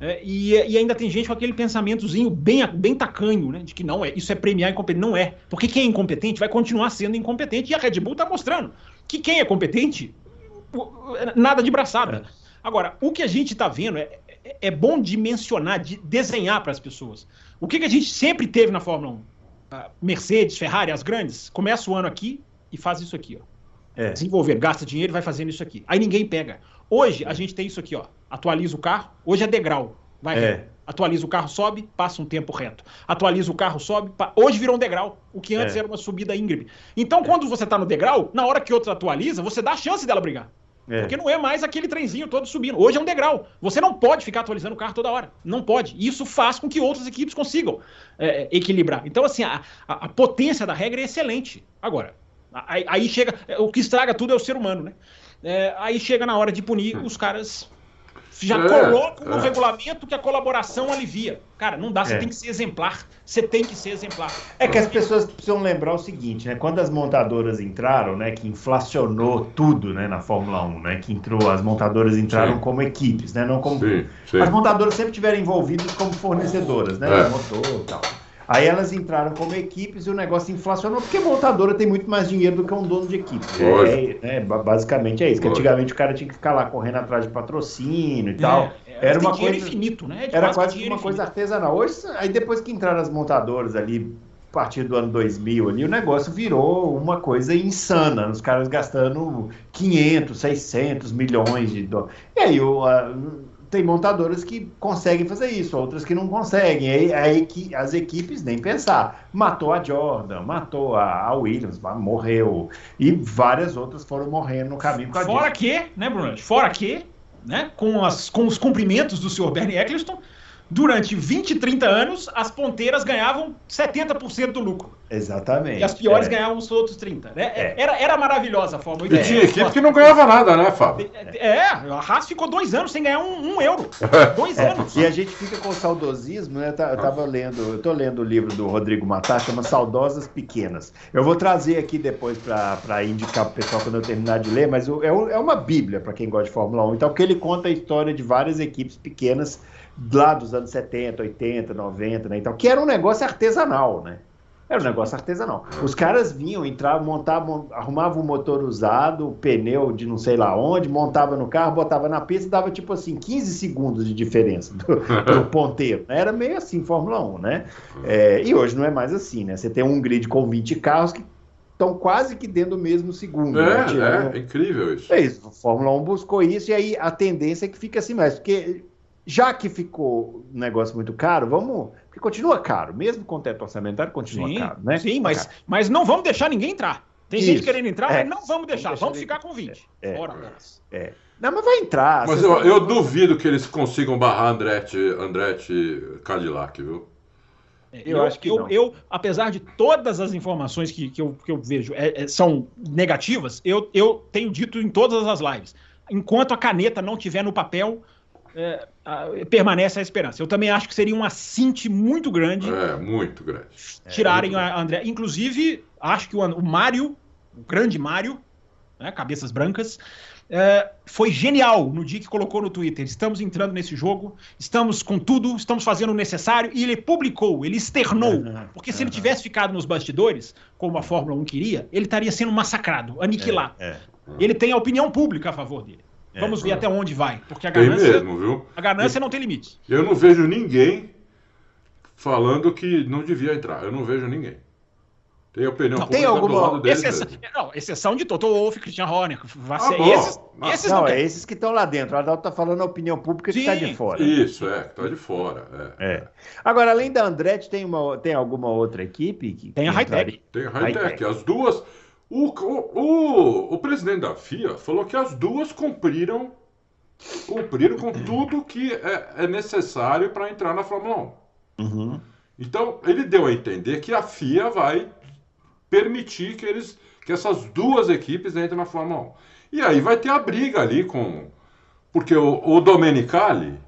É, e, e, ainda tem gente com aquele pensamentozinho bem, bem tacanho, né? De que não, é, isso é premiar incompetente. Não é. Porque quem é incompetente vai continuar sendo incompetente. E a Red Bull está mostrando que quem é competente, nada de braçada. É. Agora, o que a gente está vendo é, é, é, bom de mencionar, de desenhar para as pessoas. O que, que a gente sempre teve na Fórmula 1? Uh, Mercedes, Ferrari, as grandes, começa o ano aqui e faz isso aqui, ó. É. Desenvolver, gasta dinheiro e vai fazendo isso aqui. Aí ninguém pega. Hoje a gente tem isso aqui, ó. Atualiza o carro. Hoje é degrau. vai é. reto. Atualiza o carro, sobe, passa um tempo reto. Atualiza o carro, sobe. Pa... Hoje virou um degrau, o que antes é. era uma subida íngreme. Então, quando você está no degrau, na hora que outro atualiza, você dá a chance dela brigar. É. Porque não é mais aquele trenzinho todo subindo. Hoje é um degrau. Você não pode ficar atualizando o carro toda hora. Não pode. Isso faz com que outras equipes consigam é, equilibrar. Então, assim, a, a, a, potência da regra é excelente. Agora, aí, aí, chega. O que estraga tudo é o ser humano, né? É, aí chega na hora de punir, os caras já é, colocam no é. regulamento que a colaboração alivia. Cara, não dá, você é. tem que ser exemplar. Você tem que ser exemplar. É que as pessoas precisam lembrar o seguinte, né? Quando as montadoras entraram, né, que inflacionou tudo, né, na Fórmula 1, né, que entrou, as montadoras entraram sim. como equipes, né, não como sim, sim. As montadoras sempre tiveram envolvidas como fornecedoras, né, é. motor e tal. Aí elas entraram como equipes e o negócio inflacionou, porque montadora tem muito mais dinheiro do que um dono de equipe. É, é, basicamente é isso. Que antigamente o cara tinha que ficar lá correndo atrás de patrocínio e é, tal. É, era uma coisa infinito, né? era quase uma infinito. coisa artesanal. Hoje, aí depois que entraram as montadoras ali, a partir do ano 2000 ali, o negócio virou uma coisa insana. Os caras gastando 500, 600 milhões de dólares. E aí o, a, tem montadoras que conseguem fazer isso, outras que não conseguem. Aí, aí as equipes nem pensar. Matou a Jordan, matou a, a Williams, morreu. E várias outras foram morrendo no caminho. Fora que, né, Bruno? Fora que, né, com, as, com os cumprimentos do senhor Bernie Eccleston, durante 20, 30 anos, as ponteiras ganhavam 70% do lucro. Exatamente. E as piores é. ganhavam os outros 30. Né? É. Era, era maravilhosa a Fórmula 1. E tinha equipe que não ganhava nada, né, Fábio? É, a Haas ficou dois anos sem ganhar um, um euro. dois é. anos. E a gente fica com saudosismo, né? Eu tava lendo, eu tô lendo o livro do Rodrigo Matar, chama Saudosas Pequenas. Eu vou trazer aqui depois para indicar pro pessoal quando eu terminar de ler, mas é, é uma bíblia para quem gosta de Fórmula 1. Então, porque ele conta a história de várias equipes pequenas lá dos anos 70, 80, 90, né? Então, que era um negócio artesanal, né? Era um negócio artesanal. Os caras vinham, entravam, montavam, arrumavam o motor usado, o pneu de não sei lá onde, montava no carro, botava na pista, dava tipo assim 15 segundos de diferença do, do ponteiro. Era meio assim Fórmula 1, né? É, e hoje não é mais assim, né? Você tem um grid com 20 carros que estão quase que dentro do mesmo segundo. É, né? é, é incrível isso. É isso. A Fórmula 1 buscou isso e aí a tendência é que fica assim mais, porque já que ficou um negócio muito caro, vamos. Porque continua caro, mesmo com o teto orçamentário, continua sim, caro, né? Sim, mas, caro. mas não vamos deixar ninguém entrar. Tem Isso. gente querendo entrar, é. mas não vamos deixar, vamos, vamos ficar com 20. É. Fora É. Não, mas vai entrar. Mas eu, eu duvido que eles consigam barrar Andretti, Andretti Cadillac, viu? É, eu, eu, acho que eu, eu, apesar de todas as informações que, que, eu, que eu vejo é, é, são negativas, eu, eu tenho dito em todas as lives. Enquanto a caneta não tiver no papel, é, permanece a esperança. Eu também acho que seria um assinte muito grande. É, muito grande. Tirarem é, muito a André. Inclusive, acho que o, o Mário, o grande Mário, né, cabeças brancas, é, foi genial no dia que colocou no Twitter. Estamos entrando nesse jogo, estamos com tudo, estamos fazendo o necessário. E ele publicou, ele externou. Uhum, porque se uhum. ele tivesse ficado nos bastidores, como a Fórmula 1 queria, ele estaria sendo massacrado, aniquilado. É, é. Ele tem a opinião pública a favor dele. É, Vamos ver até onde vai. Porque a ganância, mesmo, viu? A ganância não tem limite. Eu não vejo ninguém falando que não devia entrar. Eu não vejo ninguém. Tem opinião não, tem alguma deles exceção, não, exceção de Toto Wolff, Christian Horner. Vai ser ah, esses, não, esses não, não é esses que estão lá dentro. O Adalto está falando a opinião pública que está de fora. Isso, é, que está de fora. É, é. Agora, além da Andretti, tem, uma, tem alguma outra equipe? Que, tem a Hightech. Tem a Hightech. As duas. O, o, o, o, presidente da FIA falou que as duas cumpriram, cumpriram com tudo que é, é necessário para entrar na Fórmula 1. Uhum. Então, ele deu a entender que a FIA vai permitir que, eles, que essas duas equipes entrem na Fórmula 1. E aí vai ter a briga ali com. Porque o, o Domenicali,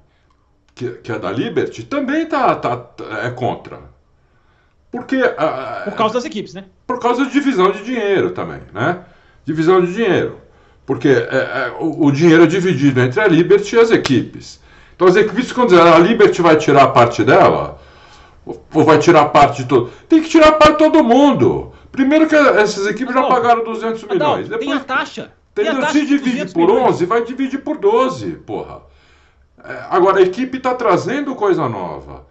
que, que é da Liberty, também tá, tá, é contra. Porque. Por causa das equipes, né? Por causa de divisão de dinheiro também, né? Divisão de dinheiro. Porque é, é, o, o, dinheiro é dividido entre a Liberty e as equipes. Então as equipes, quando dizem, a Liberty vai tirar a parte dela, ou vai tirar a parte de todo. Tem que tirar a parte de todo mundo. Primeiro que essas equipes não, já pagaram 200 milhões. Depois, tem a taxa. Tem, tem a taxa se divide por milhões. 11, vai dividir por 12, porra. É, agora, a equipe está trazendo coisa nova.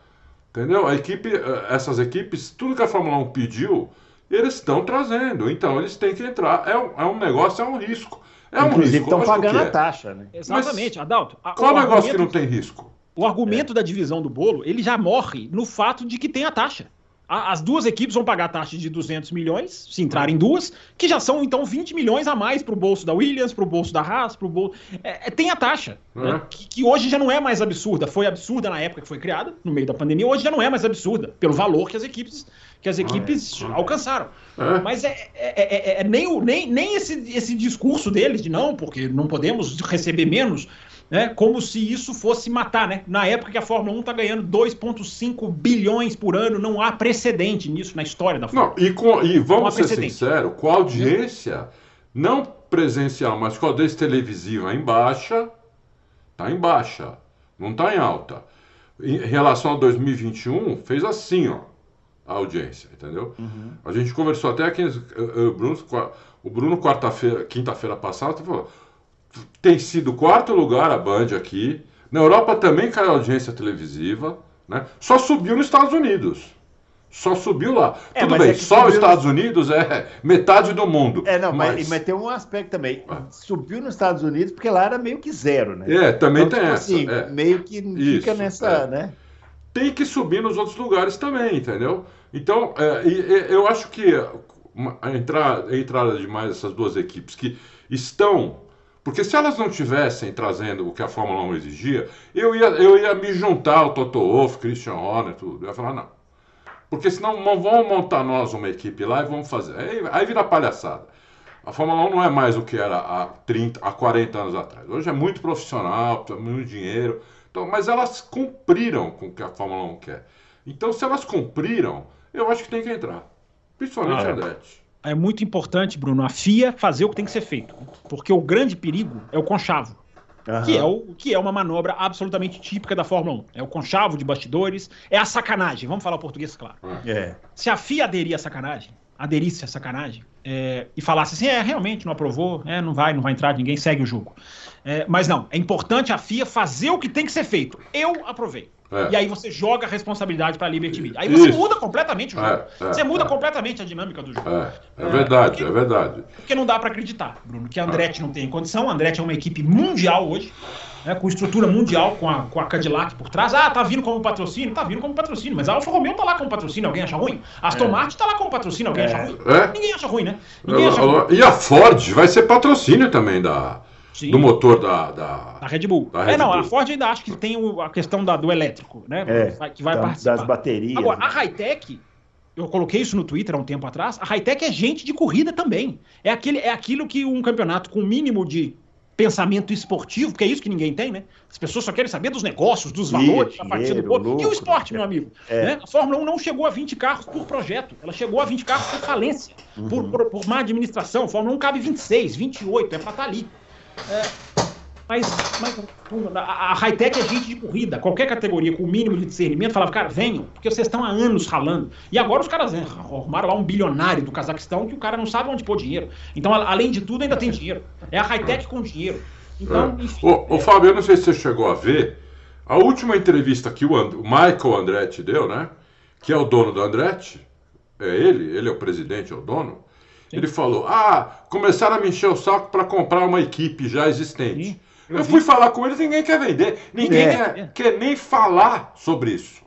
Entendeu? A equipe, eh, essas equipes, tudo que a Fórmula 1 pediu, eles estão trazendo. Então eles têm que entrar. É um, é um negócio, é um risco. É Inclusive um estão pagando a é. taxa, né? Exatamente, Mas, Adalto. A, qual o negócio que não tem risco? O O argumento é. da divisão do bolo, ele já morre no fato de que tem a taxa. As duas equipes vão pagar a taxa de 200 milhões, se entrarem duas, que já são então 20 milhões a mais para o bolso da Williams, para o bolso da Haas, para o bolso. É, é, tem a taxa, né? Uhum. que, que, hoje já não é mais absurda. Foi absurda na época que foi criada, no meio da pandemia, hoje já não é mais absurda, pelo valor que as equipes, que as equipes uhum. alcançaram. Uhum. Mas é, é, é, é, nem, o, nem, nem esse, esse discurso deles de não, porque não podemos receber menos né? Como se isso fosse matar, né? Na época que a Fórmula 1 está ganhando 2,5 bilhões por ano, não há precedente nisso na história da Fórmula 1. Não, e, com, e vamos ser sinceros, com a audiência, não presencial, mas com a audiência televisiva em baixa, está em baixa, não está em alta. Em relação a 2021, fez assim, ó, a audiência, entendeu? Uhum. A gente conversou até aqui, o Bruno, o Bruno quarta-feira, quinta-feira passada, falou, tem sido quarto lugar a Band aqui. Na Europa também caiu a audiência televisiva. Né? Só subiu nos Estados Unidos. Só subiu lá. É, Tudo bem, é só os Estados Unidos é metade do mundo. É, não, mas, mas, mas tem um aspecto também. Ah. Subiu nos Estados Unidos porque lá era meio que zero, né? É, também então, tem tipo essa. Assim, é. Meio que Isso, fica nessa, é. né? Tem que subir nos outros lugares também, entendeu? Então, é, eu acho que a entrada, a entrada de mais essas duas equipes que estão porque se elas não tivessem trazendo o que a Fórmula 1 exigia, eu ia, eu ia me juntar ao Toto Wolff, Christian Horner, tudo. Eu ia falar, não. Porque senão não vão montar nós uma equipe lá e vamos fazer. Aí, aí vira palhaçada. A Fórmula 1 não é mais o que era há, 30, há 40 anos atrás. Hoje é muito profissional, muito dinheiro. Então, mas elas cumpriram com o que a Fórmula 1 quer. Então, se elas cumpriram, eu acho que tem que entrar. Principalmente ah, a Andretti é muito importante, Bruno, a FIA fazer o que tem que ser feito. Porque o grande perigo é o conchavo. Uhum. Que, é o, que é uma manobra absolutamente típica da Fórmula 1. É o conchavo de bastidores, é a sacanagem. Vamos falar português claro. É. Se a FIA aderir à sacanagem, aderisse à sacanagem, é, e falasse assim, é, realmente não aprovou, é, não vai, não vai entrar, ninguém segue o jogo. É, mas não, é importante a FIA fazer o que tem que ser feito. Eu aprovei. É. E aí você joga a responsabilidade para a Liberty Media. Aí você Isso. muda completamente o é, jogo. É, você muda é. completamente a dinâmica do jogo. É, é verdade, porque, é verdade. Porque não dá para acreditar, Bruno, que a Andretti não tem condição. A Andretti é uma equipe mundial hoje. Né, com estrutura mundial, com a, com a Cadillac por trás. Ah, tá vindo como patrocínio? Tá vindo como patrocínio, mas a Alfa Romeo tá lá como patrocínio, alguém acha ruim? A Aston Martin tá lá como patrocínio, alguém acha ruim? Ninguém acha ruim, né? Ninguém acha ruim. E a Ford vai ser patrocínio também da, Sim. do motor da, da, da Red Bull. Da Red é, não, Bull. a Ford ainda acha que tem o, a questão da, do elétrico, né? É, que vai da, participar. Das baterias. Agora, né? a Hightech, eu coloquei isso no Twitter há um tempo atrás, a Hightech é gente de corrida também. É, aquele, é aquilo que um campeonato com mínimo de pensamento esportivo, porque é isso que ninguém tem, né? As pessoas só querem saber dos negócios, dos valores, da partida do povo. E o esporte, meu amigo? É. Né? A Fórmula 1 não chegou a 20 carros por projeto, ela chegou a 20 carros por falência, uhum. por, por, por má administração. A Fórmula 1 cabe 26, 28, é pra estar tá ali. É, mas, mas a, a high-tech é gente de corrida. Qualquer categoria com o mínimo de discernimento falava, cara, venham, porque vocês estão há anos ralando. E agora os caras né, arrumaram lá um bilionário do Cazaquistão que o cara não sabe onde pôr dinheiro. Então, além de tudo, ainda tem dinheiro. É a high-tech com dinheiro. Então, é. enfim. Ô, é... Fábio, eu não sei se você chegou a ver a última entrevista que o, And... o Michael Andretti deu, né? Que é o dono do Andretti. É ele, ele é o presidente, é o dono. Sim. Ele falou: Ah, começaram a me encher o saco para comprar uma equipe já existente. Sim. Eu, fui falar com eles, ninguém quer vender. Ninguém é. quer, quer, nem falar sobre isso.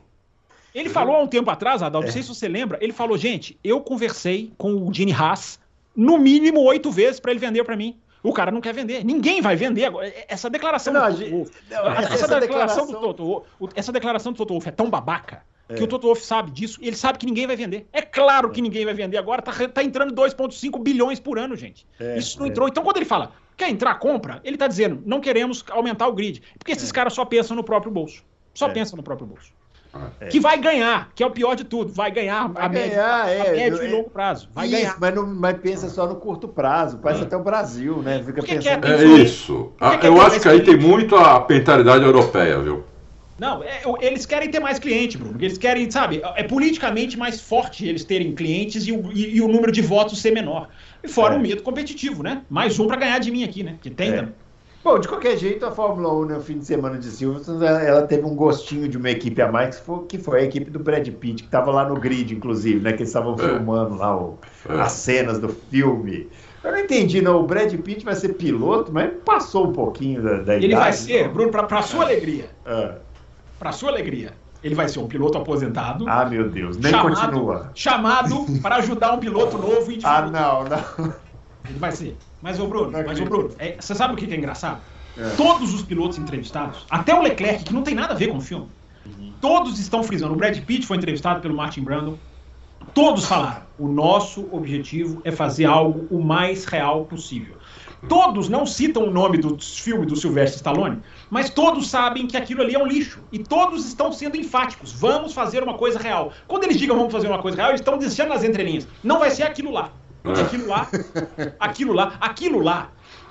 Ele falou há um tempo atrás, Adalto, é. não sei se você lembra, ele falou, gente, eu conversei com o Gene Haas no mínimo oito vezes para ele vender para mim. O cara não quer vender. Ninguém vai vender agora. Essa declaração não, do Toto Wolff, essa, essa, declaração, do Toto essa declaração do Toto Wolff é tão babaca é. que o Toto Wolff sabe disso. Ele sabe que ninguém vai vender. É claro que ninguém vai vender agora. Tá, tá entrando 2,5 bilhões por ano, gente. É, Isso não é. entrou. Então, quando ele fala, Quer entrar, compra? Ele está dizendo, não queremos aumentar o grid. Porque esses é. caras só pensam no próprio bolso. Só é. pensam no próprio bolso. É. Que vai ganhar, que é o pior de tudo. Vai ganhar vai a, ganhar, médio, é, a médio e é. longo prazo. Vai isso, ganhar. Mas, não, mas pensa só no curto prazo. Parece é. até o Brasil, né? Fica pensando... É, isso. Ah, eu acho que aí tem muito a mentalidade europeia, viu? Não, é, eles querem ter mais cliente, Bruno. Eles querem, sabe, é politicamente mais forte eles terem clientes e o, e, e o número de votos ser menor. E fora é. o medo competitivo, né? Mais um para ganhar de mim aqui, né? Que tem é. Bom, de qualquer jeito, a Fórmula 1 no fim de semana de Silverstone, ela teve um gostinho de uma equipe a mais, que foi, que foi a equipe do Brad Pitt, que estava lá no grid, inclusive, né? Que eles estavam é. filmando lá o, é. as cenas do filme. Eu não entendi, não. O Brad Pitt vai ser piloto, mas passou um pouquinho da, da Ele idade, vai ser, não. Bruno, para sua alegria. É. para sua alegria, ele vai ser um piloto aposentado. Ah, meu Deus, nem chamado, continua. Chamado para ajudar um piloto novo e Ah, não, não. Ele vai ser. Mas, ô Bruno, mas, ô Bruno, é, você sabe o que é engraçado? É. Todos os pilotos entrevistados, até o Leclerc, que não tem nada a ver com o filme, uhum. todos estão frisando. O Brad Pitt foi entrevistado pelo Martin Brandon. Todos falaram: o nosso objetivo é fazer algo o mais real possível. Todos não citam o nome do filme do Sylvester Stallone, mas todos sabem que aquilo ali é um lixo. E todos estão sendo enfáticos. Vamos fazer uma coisa real. Quando eles digam vamos fazer uma coisa real, eles estão deixando nas entrelinhas. Não vai ser aquilo lá. Porque aquilo lá, aquilo lá, aquilo lá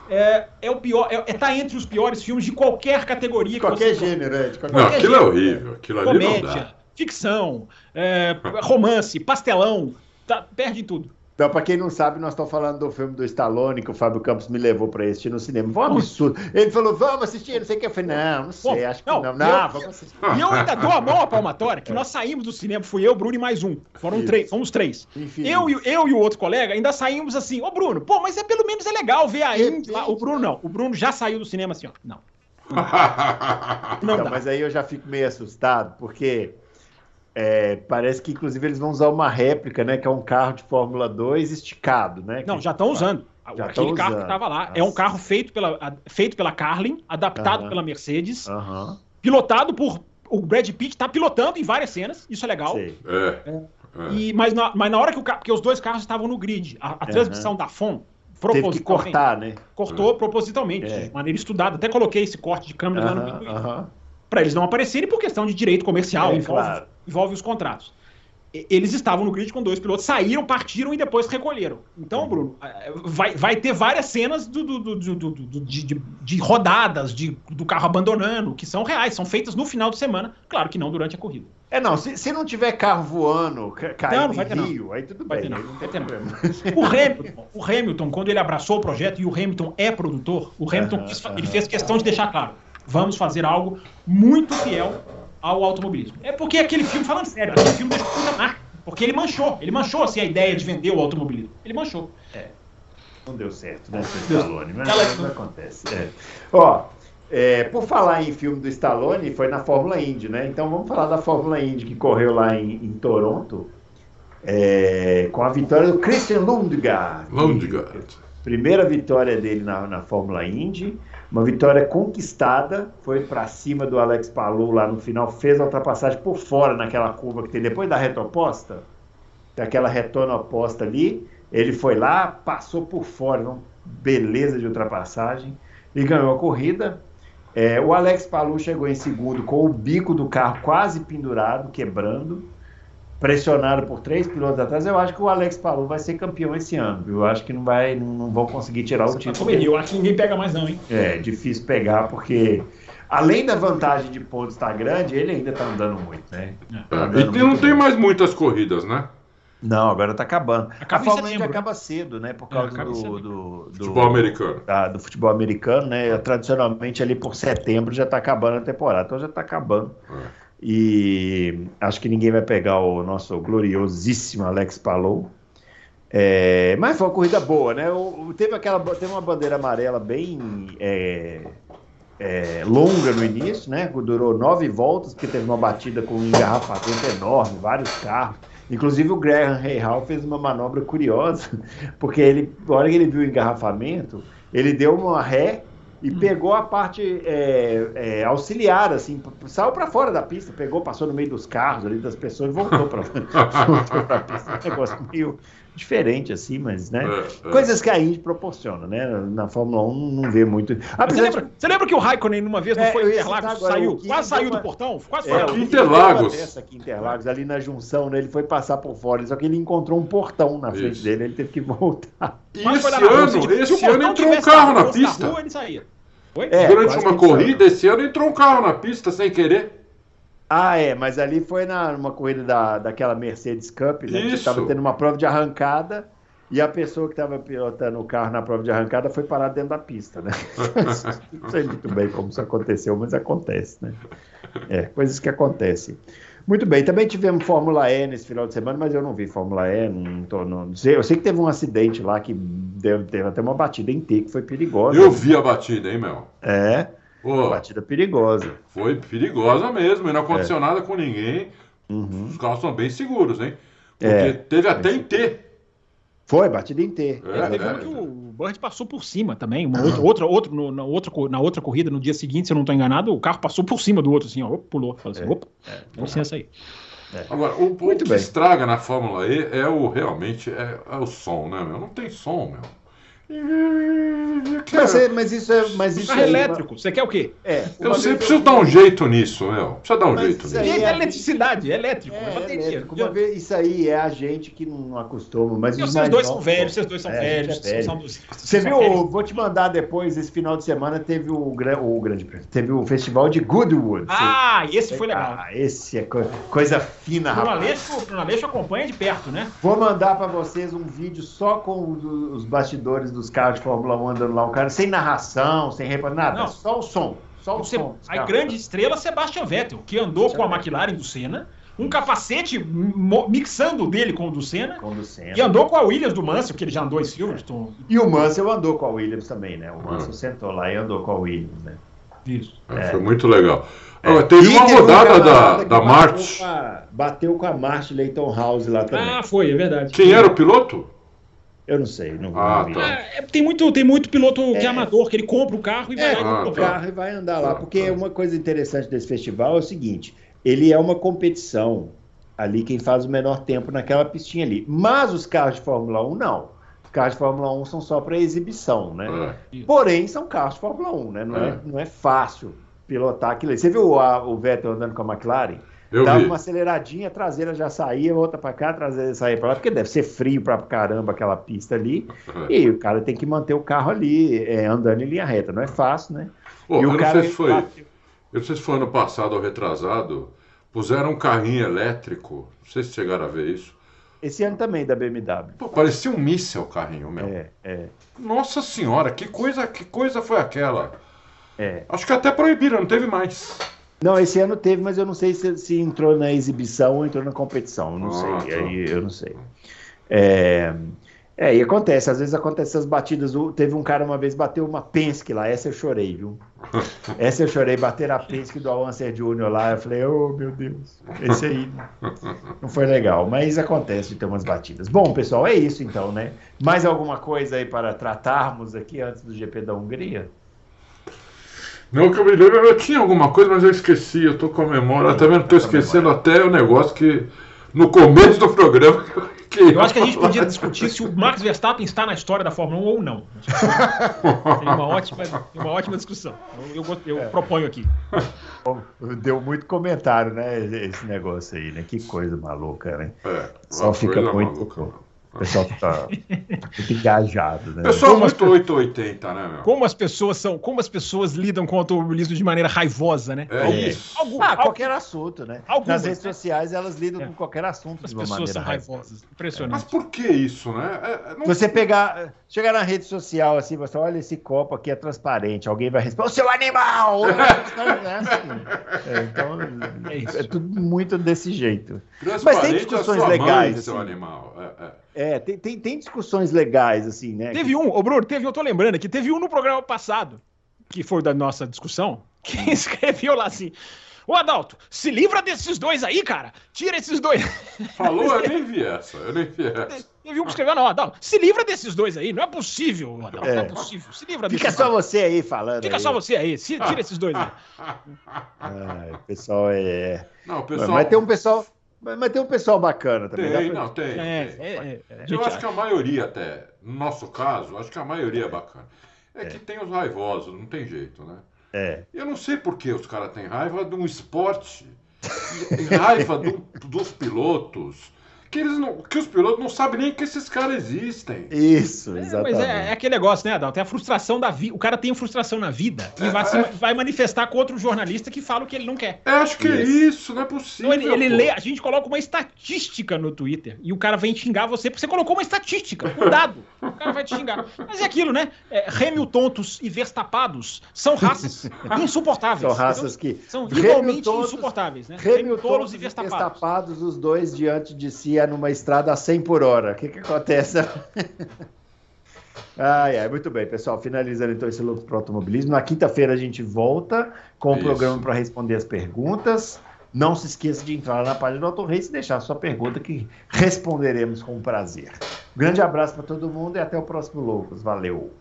é, é o pior, é, é tá entre os piores filmes de qualquer categoria. Qualquer gênero, é. De qualquer não, aquilo é gênero. é horrível. Aquilo ali Comédia, ficção, é, romance, pastelão, tá, perde tudo. Então, para quem não sabe, nós estamos falando do filme do Stallone, que o Fábio Campos me levou para assistir no cinema. Foi um absurdo. Ele falou, vamos assistir, não sei o que. Eu falei, não, não sei, acho que não. Não, não eu, vamos assistir. E eu ainda dou a mão à palmatória, que é. nós saímos do cinema, fui eu, Bruno e mais um. Foram três, fomos três. Eu, eu e o outro colega ainda saímos assim, ô Bruno, pô, mas é pelo menos é legal ver a lá. O Bruno não, o Bruno já saiu do cinema assim, ó, não. Não, não mas aí eu já fico meio assustado, porque é, parece que, inclusive, eles vão usar uma réplica, né? Que é um carro de Fórmula 2 esticado, né? Não, já estão usando. Já Aquele carro usando. que estava lá Nossa. é um carro feito pela, feito pela Carlin, adaptado uh -huh. pela Mercedes, uh -huh. pilotado por. O Brad Pitt está pilotando em várias cenas, isso é legal. É. É. E, mas, na, mas na hora que o porque os dois carros estavam no grid, a, a transmissão uh -huh. da FON Teve que cortar, né? Cortou propositalmente, é. de maneira estudada. Até coloquei esse corte de câmera lá no. Para eles não aparecerem por questão de direito comercial. É, envolve, claro envolve os contratos. Eles estavam no grid com dois pilotos, saíram, partiram e depois recolheram. Então, uhum. Bruno, é, vai, vai ter várias cenas do, do, do, de, de, de, rodadas de, do carro abandonando, que são reais, são feitas no final de semana, claro que não durante a corrida. É, não, se, se não tiver carro voando, caindo não, não vai ter, Rio, não. aí tudo vai bem. Ter, não. Não vai ter, não. O, Hamilton, o Hamilton, quando ele abraçou o projeto, e o Hamilton é produtor, o Hamilton uhum, uhum. ele fez questão de deixar claro, vamos fazer algo muito fiel ao automobilismo. É porque aquele filme, falando sério, aquele filme deixou muita marca. Porque ele manchou. Ele manchou assim, a ideia de vender o automobilismo. Ele manchou. É. Não deu certo, né, seu Stallone? Mas Ela... não acontece. É. Ó, é, por falar em filme do Stallone, foi na Fórmula Indy, né? Então vamos falar da Fórmula Indy que correu lá em, em Toronto. É, com a vitória do Christian Lundgaard. Lundgaard. Primeira vitória dele na, na Fórmula Indy. Uma vitória conquistada, foi para cima do Alex Palou lá no final, fez a ultrapassagem por fora naquela curva que tem depois da reta oposta, aquela retona oposta ali, ele foi lá, passou por fora, não, beleza de ultrapassagem, e ganhou a corrida. É, o Alex Palou chegou em segundo com o bico do carro quase pendurado, quebrando pressionado por três pilotos atrás, eu acho que o Alex Palou vai ser campeão esse ano. Eu acho que não vai, não vão conseguir tirar o título. Eu acho que ninguém pega mais não, hein? É, difícil pegar porque além da vantagem de pontos estar tá grande, ele ainda está andando muito, né? Tá andando e não tem mais muitas corridas, né? Não, agora está acabando. Acaba a Fórmula 1 acaba cedo, né? Por é, causa é, do, do, do, futebol americano. Ah, do futebol americano, né? Tradicionalmente ali por setembro já está acabando a temporada, então já está acabando. É. E acho que ninguém vai pegar o nosso gloriosíssimo Alex Palou. É, mas foi uma corrida boa, né? O, teve, aquela, teve uma bandeira amarela bem é, é, longa no início, né? Durou nove voltas, porque teve uma batida com um engarrafamento enorme, vários carros. Inclusive o Graham Rahal fez uma manobra curiosa, porque ele, na hora que ele viu o engarrafamento, ele deu uma ré e hum. pegou a parte é, é, auxiliar, assim, saiu para fora da pista, pegou, passou no meio dos carros ali das pessoas e voltou para a pista. Um negócio meio diferente, assim, mas, né? É, é. Coisas que a Indy proporciona, né? Na Fórmula 1 não vê muito. Você lembra, de... você, lembra, que o Raikkonen, numa vez, não é, foi Interlagos, saiu, quase saiu do portão? Quase é, foi. Interlagos. Essa aqui, Interlagos, ali na junção, né? Ele foi passar por fora, só que ele encontrou um portão na frente Isso. dele, ele teve que voltar. E esse ano, esse ano entrou um carro na pista. Na rua, ele saía. É, Durante uma corrida, esse ano entrou um carro na pista sem querer. Ah, é, mas ali foi na, numa corrida da, daquela Mercedes Cup, né? Isso. Que estava tendo uma prova de arrancada e a pessoa que estava pilotando o carro na prova de arrancada foi parar dentro da pista, né? Não sei muito bem como isso aconteceu, mas acontece, né? É, coisas que acontecem. Muito bem, também tivemos Fórmula E nesse final de semana, mas eu não vi Fórmula E, não, tô, não sei. Eu sei que teve um acidente lá que deu, teve até uma batida em T que foi perigosa. Eu vi a batida, hein, Mel? É. Pô, batida perigosa. Foi perigosa mesmo, e não aconteceu é. nada com ninguém. Uhum. Os carros são bem seguros, hein? Porque é. teve até em T. Foi, batida em T. É, teve é, que o Bird passou por cima também. Uma outra, outra, outro, no, na, outra, na outra corrida, no dia seguinte, se eu não estou enganado, o carro passou por cima do outro, assim, ó, pulou. Falou assim, é. opa, dá licença aí. É. Agora, o, o que bem. estraga na Fórmula E é o realmente é, é o som, né, meu? Não tem som, meu. Mas, é, mas, isso é. Mas isso Carro é elétrico, você quer o quê? É, eu sei, preciso dar um jeito nisso, meu. Precisa dar um mas jeito nisso. É, é eletricidade, é elétrico, é, é bateria. Elétrico. Uma vez, isso aí é a gente que não acostuma. Mas os vocês dois são velhos, vocês dois são é, velhos. É são dos, você viu, velhos. vou te mandar depois, esse final de semana teve o, o grande teve o festival de Goodwood. Ah, você, esse foi legal. Ah, esse é co coisa fina, rapaz. O Aleixo acompanha de perto, né? Vou mandar para vocês um vídeo só com os bastidores dos carros de Fórmula 1 andando lá, um cara sem narração, sem repa, nada, Não. só o som. Só o Você, som. A grande estrela Sebastian Vettel, que andou com a McLaren do Senna, um capacete mixando dele com o do Senna, com o do Senna. e andou com a Williams do Mansell, que ele já andou em Silverstone. E o Mansell andou com a Williams também, né? O Mansell hum. sentou lá e andou com a Williams, né? Isso. É, foi muito legal. É. teve uma rodada um da, da March. Bateu com a March Leighton House lá também. Ah, foi, é verdade. Quem era o piloto? Eu não sei, não ah, tá. é, tem, muito, tem muito piloto que é amador, que ele compra o carro e vai é, lá. Ah, o tá. carro e vai andar lá. Porque tá. uma coisa interessante desse festival é o seguinte: ele é uma competição ali, quem faz o menor tempo naquela pistinha ali. Mas os carros de Fórmula 1 não. Os carros de Fórmula 1 são só para exibição, né? É. Porém, são carros de Fórmula 1, né? Não é, é não é fácil pilotar aquilo ali. Você viu a, o Vettel andando com a McLaren? Eu Dava vi. uma aceleradinha, a traseira já saía, outra para cá, a traseira saía para lá, porque deve ser frio para caramba aquela pista ali. Uhum. E o cara tem que manter o carro ali, é, andando em linha reta. Não é fácil, né? Pô, e o eu cara não sei se foi. Bateu. Eu não sei se foi ano passado ou retrasado. Puseram um carrinho elétrico. Não sei se chegaram a ver isso. Esse ano também da BMW. Pô, parecia um míssel o carrinho, meu. É, é. Nossa senhora, que coisa, que coisa foi aquela? É. Acho que até proibiram, não teve mais. Não, esse ano teve, mas eu não sei se, se entrou na exibição ou entrou na competição. Eu não ah, sei. Tá. Aí eu não sei. É, é, e acontece, às vezes acontece essas batidas. Teve um cara uma vez bateu uma Penske lá, essa eu chorei, viu? Essa eu chorei, bater a Penske do Avancer Júnior lá. Eu falei, oh meu Deus, esse aí não foi legal. Mas acontece de ter umas batidas. Bom, pessoal, é isso então, né? Mais alguma coisa aí para tratarmos aqui antes do GP da Hungria? Não que eu me lembro, eu tinha alguma coisa, mas eu esqueci, eu tô com a memória, também não tô esquecendo até o negócio que no começo do programa que eu acho que a gente podia discutir se o Max Verstappen está na história da Fórmula 1 ou não. Tem uma ótima, uma ótima discussão. Eu, eu, eu é. proponho aqui. Deu muito comentário, né? Esse negócio aí, né? Que coisa maluca, né? É, Só fica muito. Maluca, o pessoal tá muito engajado, né? Pessoal como muito 880, né, meu? Como as pessoas são, como as pessoas lidam com o automobilismo de maneira raivosa, né? É isso. Algum, ah, qualquer assunto, né? Algumas, Nas redes sociais elas lidam é. com qualquer assunto as de uma pessoas são raivosas. Impressionante. Mas por que isso, né? É, é não... Você pegar, chegar na rede social assim, você olha esse copo aqui é transparente, alguém vai responder, o seu animal! é, então, é, é, tudo muito desse jeito. Mas tem discussões legais. Mãe, seu assim. animal. É, é. É, tem, tem, tem, discussões legais, assim, né? Teve um, ô Bruno, teve, eu tô lembrando aqui, teve um no programa passado, que foi da nossa discussão, que escreveu lá assim. Ô Adalto, se livra desses dois aí, cara. Tira esses dois. Falou, eu nem vi essa. Eu nem vi essa. Teve um que escreveu, não, Adalto, se livra desses dois aí. Não é possível, Adalto. É. Não é possível. Se livra Fica só você aí falando. Fica aí. só você aí. Se, tira esses dois aí. Ai, o pessoal é. Não, o pessoal. Mas tem um pessoal. Mas, mas tem um pessoal bacana também. Tem, pra... não, tem. É, tem. É, é, é. Eu acho que a maioria até, no nosso caso, acho que a maioria é bacana. É, é. que tem os raivosos, não tem jeito, né? É. Eu não sei por que os caras têm raiva de um esporte, raiva do, dos pilotos, que, eles não, que os pilotos não sabem nem que esses caras existem. Isso, exatamente. É, mas é, é, aquele negócio, né, Adal? Tem a frustração da vida. O cara tem frustração na vida e vai, se, é. vai manifestar com outro jornalista que fala o que ele não quer. É, acho que isso. é isso, não é possível. Então, ele, ele lê, a gente coloca uma estatística no Twitter e o cara vem xingar você porque você colocou uma estatística, um dado. o cara vai te xingar. Mas é aquilo, né? É, Hamiltontos e Verstapados são raças insuportáveis. São raças que. São igualmente insuportáveis, né? Hamiltonos e Verstapados. Verstapados, os dois diante de si numa estrada a 100 por hora. O que, que acontece? Ai, ai, muito bem, pessoal. Finalizando então esse louco para automobilismo. Na quinta-feira a gente volta com o programa para responder as perguntas. Não se esqueça de entrar na página do Auto Race e deixar a sua pergunta que responderemos com prazer. Um grande abraço para todo mundo e até o próximo Loucos. Valeu!